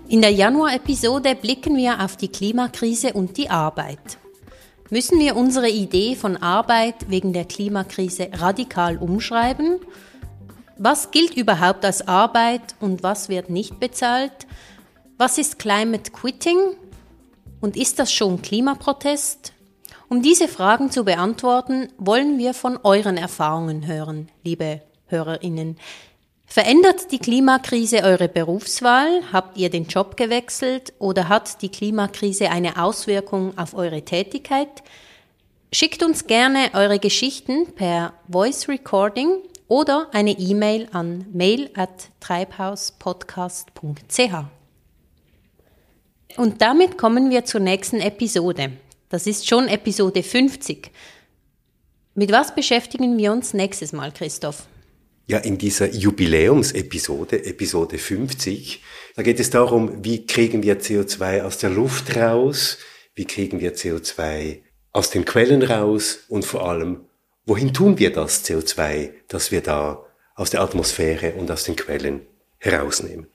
In der Januar-Episode blicken wir auf die Klimakrise und die Arbeit. Müssen wir unsere Idee von Arbeit wegen der Klimakrise radikal umschreiben was gilt überhaupt als Arbeit und was wird nicht bezahlt? Was ist Climate Quitting? Und ist das schon Klimaprotest? Um diese Fragen zu beantworten, wollen wir von euren Erfahrungen hören, liebe Hörerinnen. Verändert die Klimakrise eure Berufswahl? Habt ihr den Job gewechselt oder hat die Klimakrise eine Auswirkung auf eure Tätigkeit? Schickt uns gerne eure Geschichten per Voice Recording oder eine E-Mail an mail at treibhauspodcast.ch. Und damit kommen wir zur nächsten Episode. Das ist schon Episode 50. Mit was beschäftigen wir uns nächstes Mal, Christoph? Ja, in dieser Jubiläumsepisode, Episode 50, da geht es darum, wie kriegen wir CO2 aus der Luft raus, wie kriegen wir CO2 aus den Quellen raus und vor allem, Wohin tun wir das CO2, das wir da aus der Atmosphäre und aus den Quellen herausnehmen?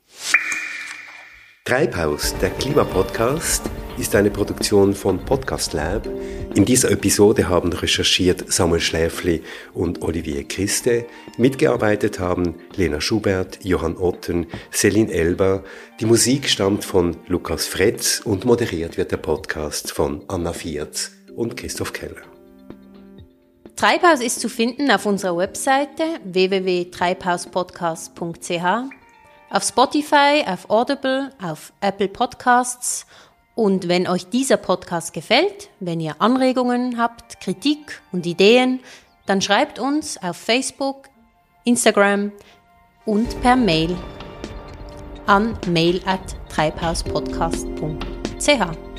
Treibhaus, der Klimapodcast, ist eine Produktion von Podcast Lab. In dieser Episode haben recherchiert Samuel Schläfli und Olivier Christe. Mitgearbeitet haben Lena Schubert, Johann Otten, Celine Elber. Die Musik stammt von Lukas Fretz und moderiert wird der Podcast von Anna Viertz und Christoph Keller. Treibhaus ist zu finden auf unserer Webseite www.treibhauspodcast.ch, auf Spotify, auf Audible, auf Apple Podcasts. Und wenn euch dieser Podcast gefällt, wenn ihr Anregungen habt, Kritik und Ideen, dann schreibt uns auf Facebook, Instagram und per Mail an mail at treibhauspodcast.ch.